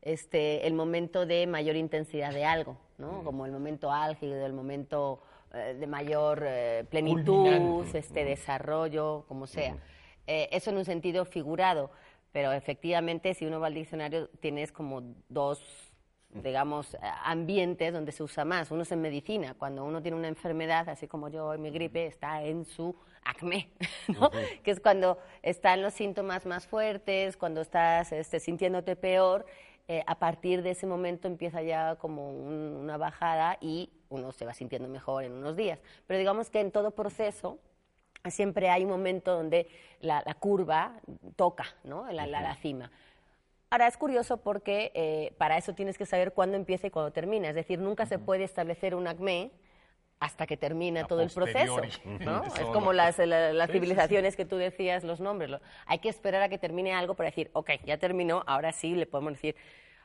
este, el momento de mayor intensidad de algo, ¿no? como el momento álgido, el momento eh, de mayor eh, plenitud, este, desarrollo, como sea. eso en un sentido figurado, pero efectivamente si uno va al diccionario tienes como dos digamos, ambientes donde se usa más. Uno es en medicina, cuando uno tiene una enfermedad, así como yo mi gripe, está en su acme, ¿no? que es cuando están los síntomas más fuertes, cuando estás este, sintiéndote peor, eh, a partir de ese momento empieza ya como una bajada y uno se va sintiendo mejor en unos días. Pero digamos que en todo proceso siempre hay un momento donde la, curva toca, ¿no? La, la, cima. Ahora es curioso porque eh, para eso tienes que saber cuándo empieza y cuándo termina. Es decir, nunca se puede establecer un acme hasta que termina todo el proceso. ¿no? es como las, las civilizaciones que tú decías, los nombres. hay que esperar a que termine algo para decir, ok, ya terminó, ahora sí le podemos decir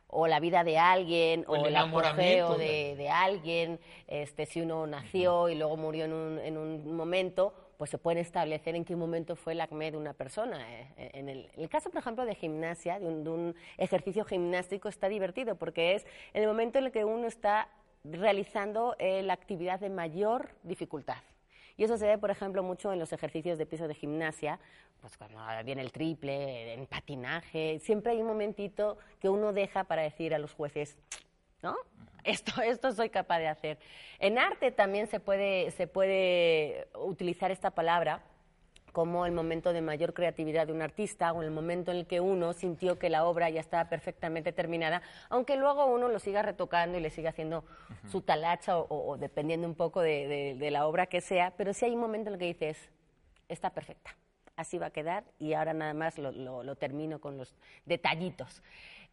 o la vida de alguien, o, el, apogeo de, de, alguien, este, si uno nació y luego murió en un, en un momento, pues se puede establecer en qué momento fue el acme de una persona. Eh, en, el, caso, por ejemplo, de gimnasia, de un, ejercicio gimnástico, está divertido porque es el momento en el que uno está realizando eh, la actividad de mayor dificultad. Y eso se ve, por ejemplo, mucho en los ejercicios de piso de gimnasia, pues cuando viene el triple, en patinaje, siempre hay un momentito que uno deja para decir a los jueces, ¿no? Esto, esto soy capaz de hacer. En arte también se puede, se puede utilizar esta palabra como el momento de mayor creatividad de un artista o el momento en el que uno sintió que la obra ya estaba perfectamente terminada, aunque luego uno lo siga retocando y le siga haciendo su talacha o, dependiendo un poco de, la obra que sea, pero sí hay un momento en el que dices, está perfecta, así va a quedar y ahora nada más lo termino con los detallitos.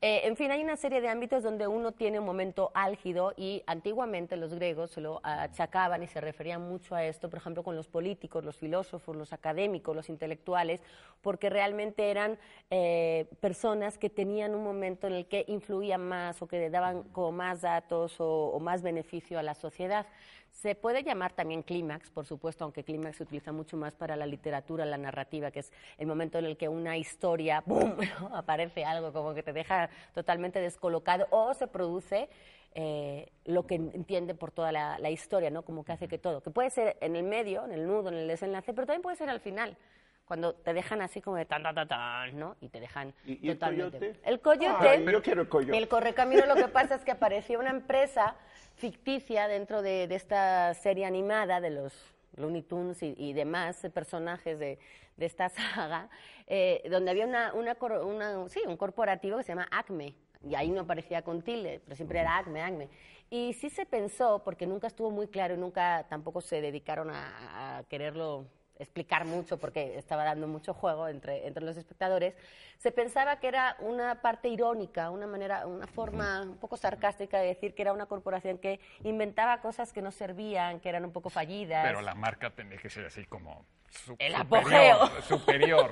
Eh, en fin, hay una serie de ámbitos donde uno tiene un momento álgido y antiguamente los griegos se lo achacaban y se referían mucho a esto, por ejemplo, con los políticos, los filósofos, los académicos, los intelectuales, porque realmente eran eh, personas que tenían un momento en el que influían más o que daban como más datos o más beneficio a la sociedad. Se puede llamar también clímax, por supuesto, aunque clímax se utiliza mucho más para la literatura, la narrativa, que es el momento en el que una historia, ¡boom!, aparece algo como que te deja totalmente descolocado o se produce eh, lo que entiende por toda la, historia, ¿no? Como que hace que todo, que puede ser en el medio, en el nudo, en el desenlace, pero también puede ser al final cuando te dejan así como de tan, tan, tan, tan ¿no? Y te dejan ¿Y, totalmente. El coyote. El yo quiero el coyote. El correcamino lo que pasa es que apareció una empresa ficticia dentro de, esta serie animada de los Looney Tunes y, demás personajes de, esta saga, eh, donde había una, una, sí, un corporativo que se llama Acme. Y ahí no aparecía con tilde, pero siempre era Acme, Acme. Y sí se pensó, porque nunca estuvo muy claro y nunca tampoco se dedicaron a quererlo explicar mucho porque estaba dando mucho juego entre, entre los espectadores, se pensaba que era una parte irónica, una manera, una forma un poco sarcástica de decir que era una corporación que inventaba cosas que no servían, que eran un poco fallidas. Pero la marca tenía que ser así como el apogeo. Superior,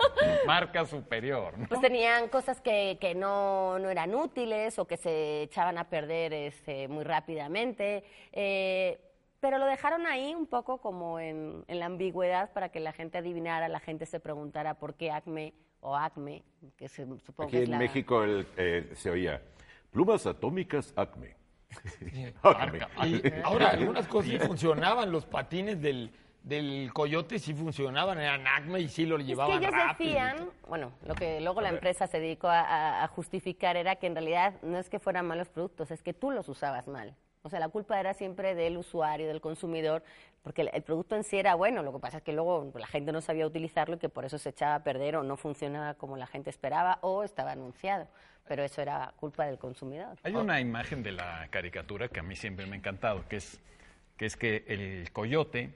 marca superior. Pues tenían cosas que, que no, no, eran útiles o que se echaban a perder este, muy rápidamente. Eh, pero lo dejaron ahí un poco como en, la ambigüedad para que la gente adivinara, la gente se preguntara por qué ACME o ACME, que se, supongo Aquí que es en México eh, se oía plumas atómicas ACME. ahora, algunas cosas funcionaban, los patines del, del coyote sí funcionaban, eran acme y sí lo Es que llevaban ellos rápido. decían, bueno, lo que luego la empresa se dedicó a, a- a justificar era que en realidad no es que fueran malos productos, es que tú los usabas mal. O sea, la culpa era siempre del usuario, del consumidor, porque el, el producto en sí era bueno, lo que pasa es que luego la gente no sabía utilizarlo y que por eso se echaba a perder o no funcionaba como la gente esperaba o estaba anunciado. Pero eso era culpa del consumidor. Hay una imagen de la caricatura que a mí siempre me ha encantado, que es que, es que el coyote,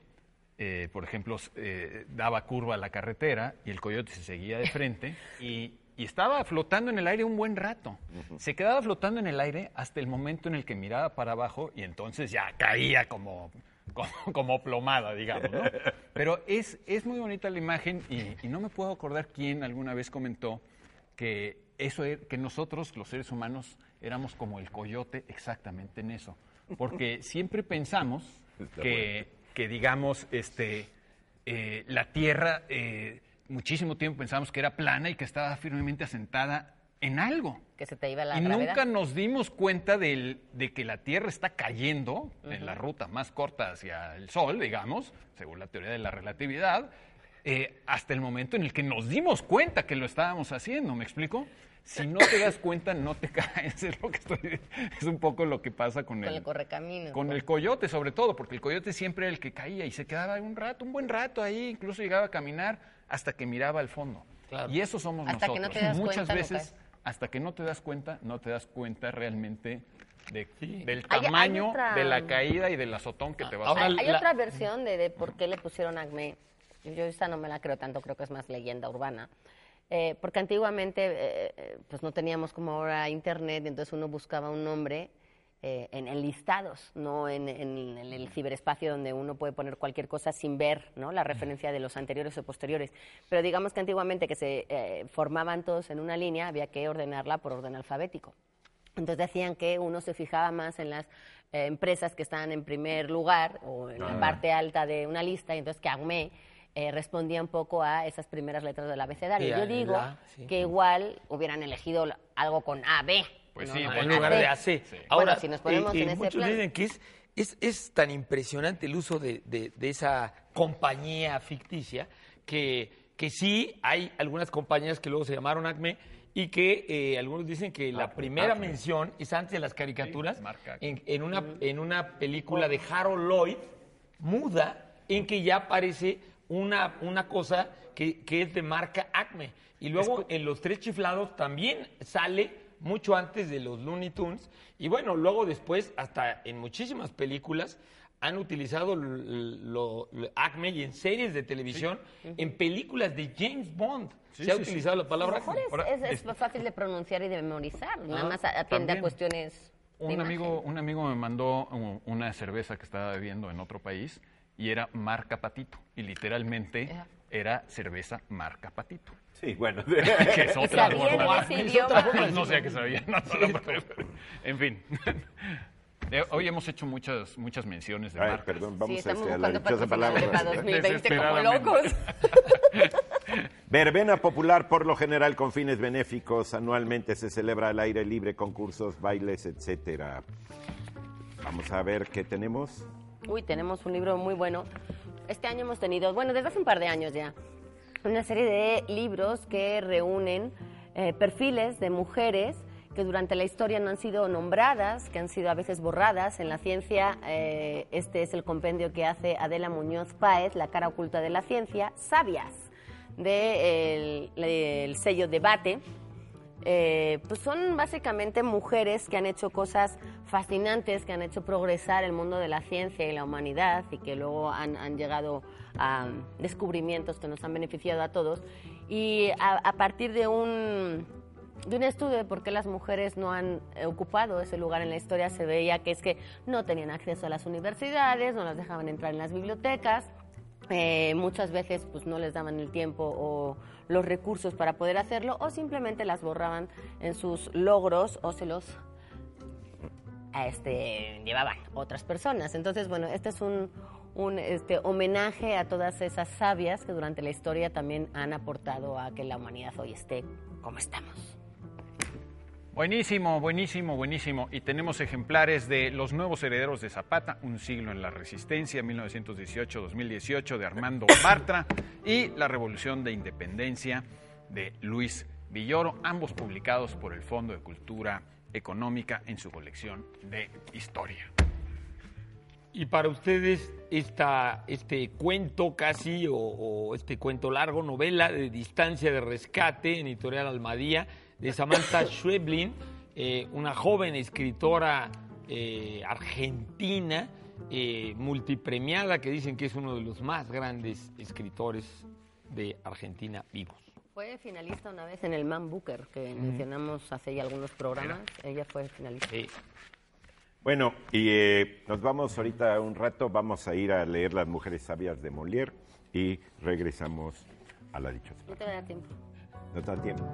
eh, por ejemplo, eh, daba curva a la carretera y el coyote se seguía de frente y, y estaba flotando en el aire un buen rato. Se quedaba flotando en el aire hasta el momento en el que miraba para abajo y entonces ya caía como, como, como plomada, digamos. ¿no? Pero es, es muy bonita la imagen y, y no me puedo acordar quién alguna vez comentó que eso er- que nosotros los seres humanos éramos como el coyote exactamente en eso porque siempre pensamos que, que, digamos este eh, la tierra eh, muchísimo tiempo pensamos que era plana y que estaba firmemente asentada en algo Que se te iba la y gravedad. nunca nos dimos cuenta del- de que la Tierra está cayendo en la ruta más corta hacia el Sol, digamos, según la teoría de la relatividad, eh, hasta el momento en el que nos dimos cuenta que lo estábamos haciendo, ¿me explico? Si no te das cuenta, no te caes. Es, lo que estoy- es un poco lo que pasa con, Con el correcaminos. con el coyote, sobre todo, porque el coyote siempre era el que caía y se quedaba un rato, un buen rato ahí, incluso llegaba a caminar hasta que miraba al fondo. Claro. Y eso somos Hasta que nosotros. no te das Muchas cuenta, veces, hasta que no te das cuenta, no te das cuenta realmente de- del Hay- hay tamaño otra- de la caída y del azotón que te vas a Ahora, Hay, hay la- otra versión de, de por qué le pusieron acné. Yo esta no me la creo tanto, creo que es más leyenda urbana. Eh, porque antiguamente eh, eh, pues no teníamos como ahora internet, y entonces uno buscaba un nombre eh, en, en listados, no en, en- en el ciberespacio donde uno puede poner cualquier cosa sin ver ¿no? la referencia de los anteriores o posteriores. Pero digamos que antiguamente que se eh, formaban todos en una línea, había que ordenarla por orden alfabético. Entonces decían que uno se fijaba más en las eh, empresas que estaban en primer lugar o en la Ah. parte alta de una lista, y entonces que ACME eh, respondía un poco a esas primeras letras del abecedario. Yo a digo la, sí. que igual hubieran elegido la- algo con AB. Pues sí, bueno, en lugar de AC. Sí. Ahora, si nos ponemos eh, en ese muchos plan. dicen que es, es, es tan impresionante el uso de, de- de esa compañía ficticia que, que sí hay algunas compañías que luego se llamaron Acme y que eh, algunos dicen que la primera Acme. mención es antes de las caricaturas Sí, en, en una, en una película de Harold Lloyd muda en que ya aparece una, una cosa que, que es de marca Acme. Y luego en Los Tres Chiflados también sale mucho antes de los Looney Tunes. Y bueno, luego después, hasta en muchísimas películas, han utilizado lo- lo- Acme y en series de televisión, en películas de James Bond. Sí, se ha sí, sí. utilizado la A palabra lo mejor Acme. es, es- es más fácil de pronunciar y de memorizar, nada Ah, más atiende a también. cuestiones de Un imagen. amigo, un amigo me mandó una cerveza que estaba bebiendo en otro país y era marca Patito. Y literalmente Ajá. Era cerveza marca Patito. Sí, bueno. Que es otra forma. No sé a qué sabía. no, no, no, pero- en fin. Hoy hemos hecho muchas, muchas menciones de Ay, marcas. perdón, vamos Sí, estamos este, a la buscando dichosa palabra. patrocinadores para 2020 como Desesperadamente. locos. Verbena popular, por lo general con fines benéficos, anualmente se celebra al aire libre, concursos, bailes, etcétera. Vamos a ver qué tenemos. Uy, tenemos un libro muy bueno. Este año hemos tenido, bueno, desde hace un par de años ya, una serie de libros que reúnen eh, perfiles de mujeres que durante la historia no han sido nombradas, que han sido a veces borradas. En la ciencia, eh, este es el compendio que hace Adela Muñoz Páez, La cara oculta de la ciencia, Sabias, del el sello Debate. Eh, pues son básicamente mujeres que han hecho cosas fascinantes, que han hecho progresar el mundo de la ciencia y la humanidad y que luego han, han llegado a descubrimientos que nos han beneficiado a todos. Y a, a partir de un, de un estudio de por qué las mujeres no han eh, ocupado ese lugar en la historia, se veía que es que no tenían acceso a las universidades, no las dejaban entrar en las bibliotecas, eh, muchas veces pues no les daban el tiempo o los recursos para poder hacerlo o simplemente las borraban en sus logros o se los este, llevaban otras personas. Entonces, bueno, este es un, un este, homenaje a todas esas sabias que durante la historia también han aportado a que la humanidad hoy esté como estamos. Buenísimo, buenísimo, buenísimo. Y tenemos ejemplares de Los Nuevos Herederos de Zapata, Un siglo en la Resistencia, 1918-2018, de Armando Bartra, y La Revolución de Independencia, de Luis Villoro, ambos publicados por el Fondo de Cultura Económica en su colección de historia. Y para ustedes, esta, este cuento casi, o, o este cuento largo, novela de distancia de rescate en Editorial Almadía, de Samantha Schweblin, eh, una joven escritora eh, argentina, eh, multipremiada, que dicen que es uno de los más grandes escritores de Argentina vivos. Fue finalista una vez en el Man Booker, que mencionamos hace ya algunos programas. Ella fue finalista. Bueno, y eh, nos vamos ahorita un rato, vamos a ir a leer Las Mujeres Sabias de Molière y regresamos a la dichosa. No te va a dar tiempo. No te da tiempo.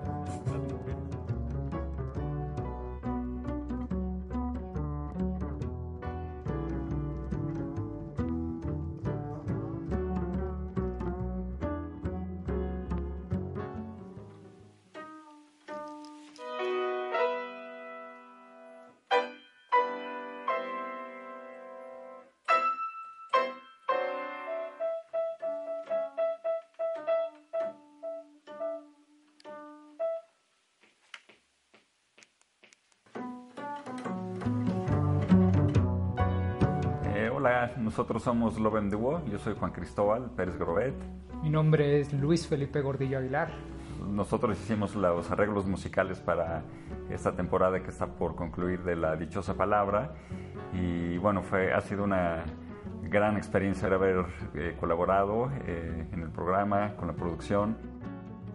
Nosotros somos Loven Duo, yo soy Juan Cristóbal Pérez Grobet. Mi nombre es Luis Felipe Gordillo Aguilar. Nosotros hicimos los arreglos musicales para esta temporada que está por concluir de La Dichosa Palabra y bueno, fue, ha sido una gran experiencia el haber eh, colaborado eh, en el programa, con la producción.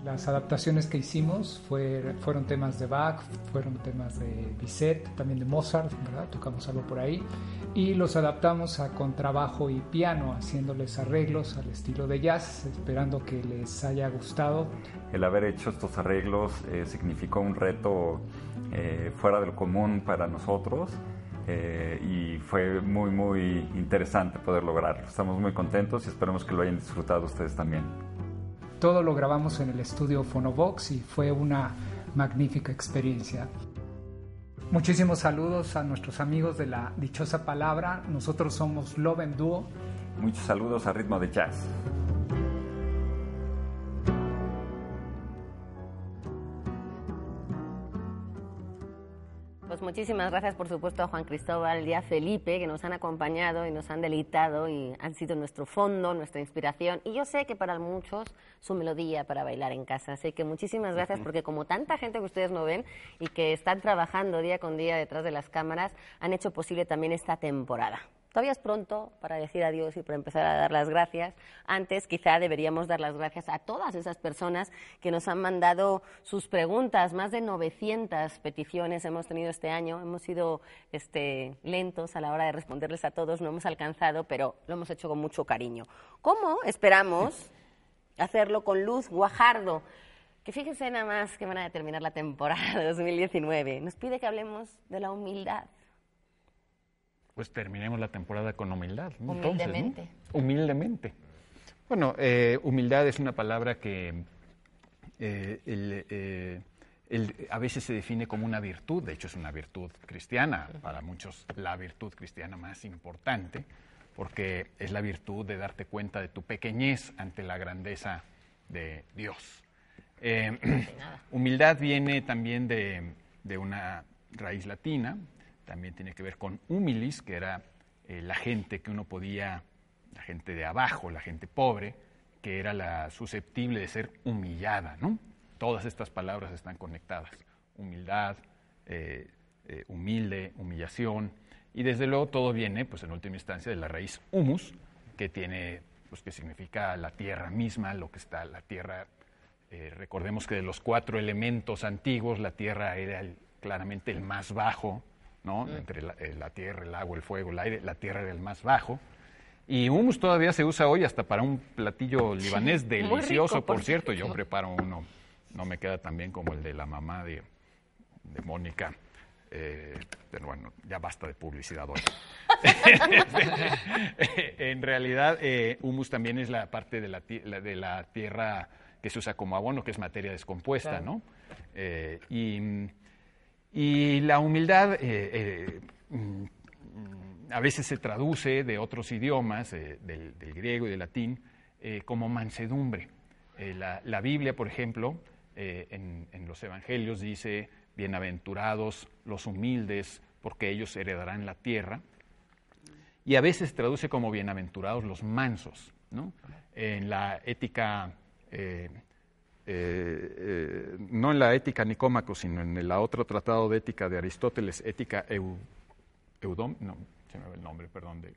Las adaptaciones que hicimos fue- fueron temas de Bach, fueron temas de Bizet, también de Mozart, ¿verdad? Tocamos algo por ahí. Y los adaptamos a contrabajo y piano, haciéndoles arreglos al estilo de jazz, esperando que les haya gustado. El haber hecho estos arreglos eh, significó un reto eh, fuera del común para nosotros eh, y fue muy, muy interesante poder lograrlo. Estamos muy contentos y esperemos que lo hayan disfrutado ustedes también. Todo lo grabamos en el estudio Phonovox y fue una magnífica experiencia. Muchísimos saludos a nuestros amigos de la dichosa palabra. Nosotros somos Love and Duo. Muchos saludos a ritmo de jazz. Muchísimas gracias, por supuesto, a Juan Cristóbal y a Felipe, que nos han acompañado y nos han deleitado y han sido nuestro fondo, nuestra inspiración. Y yo sé que para muchos su melodía para bailar en casa. Así que muchísimas gracias, porque como tanta gente que ustedes no ven y que están trabajando día con día detrás de las cámaras, han hecho posible también esta temporada. Todavía es pronto para decir adiós y para empezar a dar las gracias. Antes, quizá deberíamos dar las gracias a todas esas personas que nos han mandado sus preguntas. Más de 900 peticiones hemos tenido este año. Hemos sido este, lentos a la hora de responderles a todos, no hemos alcanzado, pero lo hemos hecho con mucho cariño. ¿Cómo esperamos hacerlo con Luz Guajardo? Que fíjense nada más que van a terminar la temporada 2019. Nos pide que hablemos de la humildad. Pues terminemos la temporada con humildad. ¿no? Entonces, ¿no? Humildemente. Humildemente. Bueno, eh, humildad es una palabra que eh, el, eh, el- a veces se define como una virtud, de hecho es una virtud cristiana, para muchos la virtud cristiana más importante, porque es la virtud de darte cuenta de tu pequeñez ante la grandeza de Dios. Humildad viene también de, de una raíz latina, también tiene que ver con humilis, que era eh, la gente que uno podía, la gente de abajo, la gente pobre, que era la susceptible de ser humillada, ¿no? Todas estas palabras están conectadas. Humildad, eh, eh, humilde, humillación, y desde luego todo viene, pues en última instancia, de la raíz humus, que tiene, pues que significa la tierra misma, lo que está, la tierra recordemos que de los cuatro elementos antiguos, la tierra era claramente el más bajo, ¿no? Entre la, eh, la tierra, el agua, el fuego, el aire, la tierra era el más bajo. Y hummus todavía se usa hoy hasta para un platillo libanés rico, delicioso, por por cierto. Yo preparo uno, no me queda tan bien como el de la mamá de, de Mónica. eh, pero bueno, ya basta de publicidad hoy. en realidad, eh, humus también es la parte de la, ti- la- de la tierra que se usa como abono, que es materia descompuesta, Claro. ¿no? Eh, y, Y la humildad eh, eh, mm, a veces se traduce de otros idiomas, eh, del, griego y del latín, como mansedumbre. La, Biblia, por ejemplo, en, en los evangelios dice, bienaventurados los humildes, porque ellos heredarán la tierra. Y a veces se traduce como bienaventurados los mansos. ¿no? En la ética, eh, eh, no en la ética Nicómaco, sino en el otro tratado de ética de Aristóteles, ética Eu, no, se me va el nombre, perdón, de,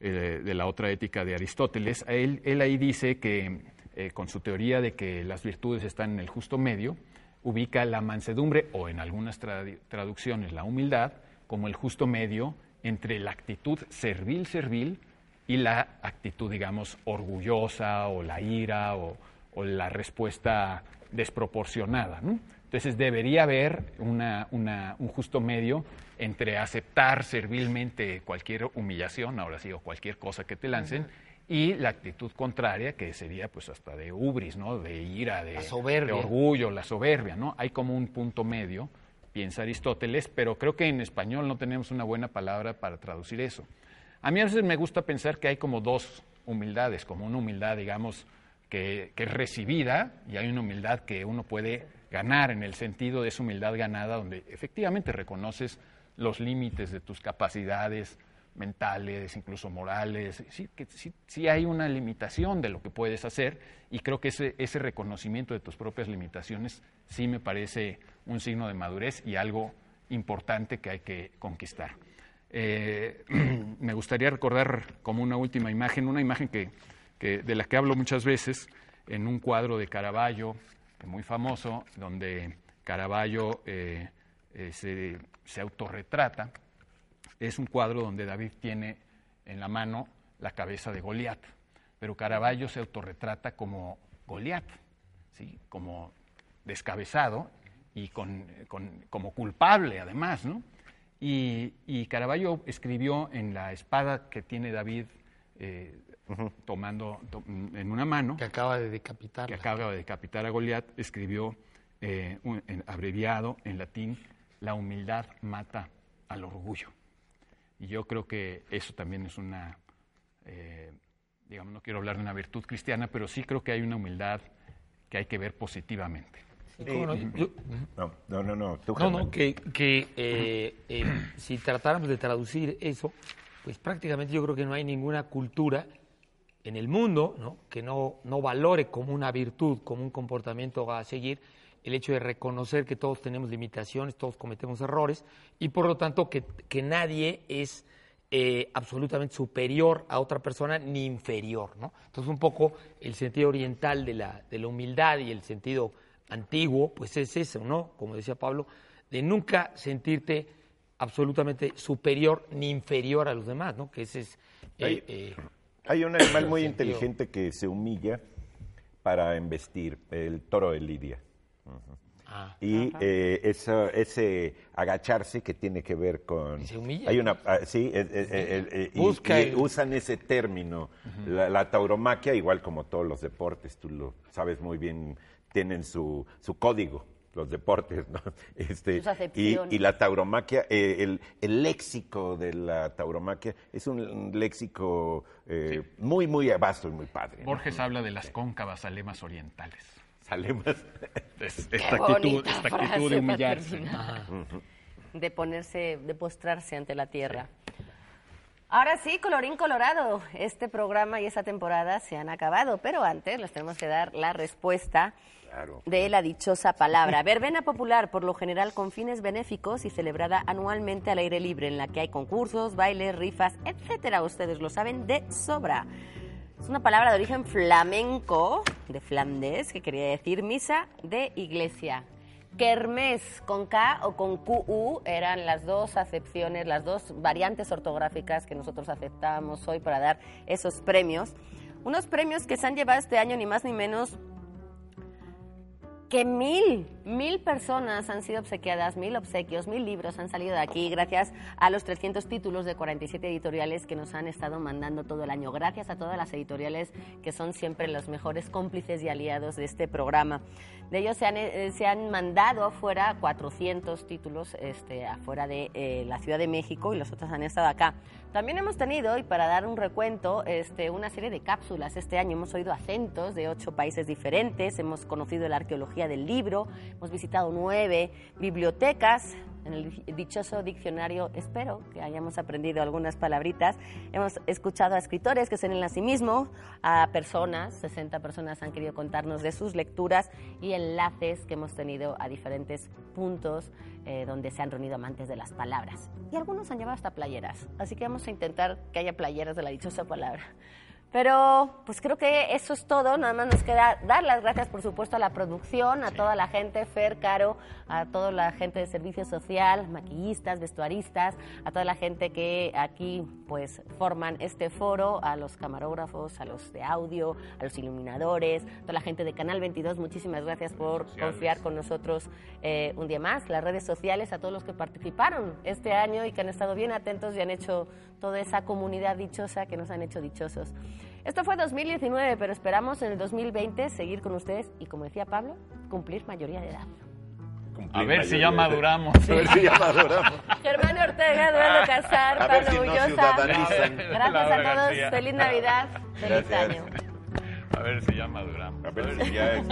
eh, de la otra ética de Aristóteles, él, él ahí dice que con su teoría de que las virtudes están en el justo medio, ubica la mansedumbre o en algunas tradu- traducciones la humildad como el justo medio entre la actitud servil-servil y la actitud, digamos, orgullosa o la ira o, o la respuesta desproporcionada. ¿no? Entonces debería haber una- una- un justo medio entre aceptar servilmente cualquier humillación, ahora sí, o cualquier cosa que te lancen, y la actitud contraria, que sería pues hasta de ubris, ¿no? de ira, de, La soberbia. de orgullo, la soberbia. ¿no? Hay como un punto medio, piensa Aristóteles, pero creo que en español no tenemos una buena palabra para traducir eso. A mí a veces me gusta pensar que hay como dos humildades, como una humildad, digamos, que, que es recibida y hay una humildad que uno puede ganar en el sentido de esa humildad ganada donde efectivamente reconoces los límites de tus capacidades mentales, incluso morales, sí, que sí, sí hay una limitación de lo que puedes hacer y creo que ese, ese reconocimiento de tus propias limitaciones sí me parece un signo de madurez y algo importante que hay que conquistar. Eh, me gustaría recordar como una última imagen, una imagen que, de la que hablo muchas veces en un cuadro de Caravaggio, muy famoso, donde Caravaggio eh, eh, se, se autorretrata. Es un cuadro donde David tiene en la mano la cabeza de Goliat, pero Caravaggio se autorretrata como Goliat, ¿sí? como descabezado y con, con- como culpable además, ¿no? Y, y Caravaggio escribió en la espada que tiene David eh, tomando to- en una mano, Que acaba de decapitar. que acaba de decapitar a Goliat, escribió eh, un- en- abreviado en latín, la humildad mata al orgullo. Y yo creo que eso también es una, eh, digamos, no quiero hablar de una virtud cristiana, pero sí creo que hay una humildad que hay que ver positivamente. ¿Cómo no? Yo- No, no, no, no, tú, No, Germán. no, que, que, eh, eh, si tratáramos de traducir eso, pues prácticamente yo creo que no hay ninguna cultura en el mundo ¿no? que no, no valore como una virtud, como un comportamiento a seguir, el hecho de reconocer que todos tenemos limitaciones, todos cometemos errores y por lo tanto que, que nadie es eh, absolutamente superior a otra persona ni inferior. ¿no? Entonces un poco el sentido oriental de la, de la humildad y el sentido antiguo, pues es eso, ¿no? Como decía Pablo, de nunca sentirte absolutamente superior ni inferior a los demás, ¿no? Que ese es... eh, eh, Hay un animal muy inteligente que se humilla para embestir, el toro de Lidia. Ah, Y eh, eso- ese agacharse que tiene que ver con... se humilla. Hay una, ah, sí, eh, eh, eh, y- Busca y usan ese término. la, la tauromaquia, igual como todos los deportes, tú lo sabes muy bien, tienen su, su código, los deportes, ¿no? Este, Sus y, la tauromaquia, eh, el, el léxico de la tauromaquia es un léxico eh, muy, muy vasto y muy padre. ¿no? Borges habla de las cóncavas alemas orientales. Es- Qué esta actitud, esta actitud de humillarse. de ponerse, de postrarse ante la tierra. Ahora sí, colorín colorado, este programa y esta temporada se han acabado, pero antes les tenemos que dar la respuesta Claro. de la dichosa palabra. Verbena popular, por lo general con fines benéficos y celebrada anualmente al aire libre, en la que hay concursos, bailes, rifas, etcétera. Ustedes lo saben de sobra. Es una palabra de origen flamenco, de Flandes, que quería decir misa de iglesia. Kermés con K o con QU eran las dos acepciones, las dos variantes ortográficas que nosotros aceptábamos hoy para dar esos premios. Unos premios que se han llevado este año ni más ni menos que mil, mil personas han sido obsequiadas, mil obsequios, mil libros han salido de aquí gracias a los 300 títulos de 47 editoriales que nos han estado mandando todo el año. Gracias a todas las editoriales que son siempre los mejores cómplices y aliados de este programa. De ellos se han, eh, se han mandado afuera 400 títulos este, afuera de eh, la Ciudad de México y los otros han estado acá. También hemos tenido, y para dar un recuento, este, una serie de cápsulas. Este año hemos oído acentos de ocho países diferentes, hemos conocido la arqueología del libro, hemos visitado nueve bibliotecas, en el dichoso diccionario espero que hayamos aprendido algunas palabritas. Hemos escuchado a escritores que se leen a sí mismos, a personas, 60 personas han querido contarnos de sus lecturas y enlaces que hemos tenido a diferentes puntos eh, donde se han reunido amantes de las palabras. Y algunos han llevado hasta playeras, así que vamos a intentar que haya playeras de la dichosa palabra. Pero pues creo que eso es todo. Nada más nos queda dar las gracias, por supuesto, a la producción, a toda la gente, Fer, Caro, a toda la gente de servicio social, maquillistas, vestuaristas, a toda la gente que aquí pues forman este foro, a los camarógrafos, a los de audio, a los iluminadores, a toda la gente de Canal 22. Muchísimas gracias por confiar con nosotros eh, un día más. Las redes sociales, a todos los que participaron este año y que han estado bien atentos y han hecho toda esa comunidad dichosa que nos han hecho dichosos. Esto fue 2019, pero esperamos en el 2020 seguir con ustedes y, como decía Pablo, cumplir mayoría de edad. A ver si ya maduramos. A ver si ya maduramos. Germán Ortega, Eduardo Casar, Pablo si no Bullosa. Gracias a todos. García. Feliz Navidad. Feliz Gracias. año. A ver si ya maduramos. A ver si ya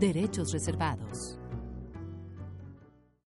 Derechos reservados.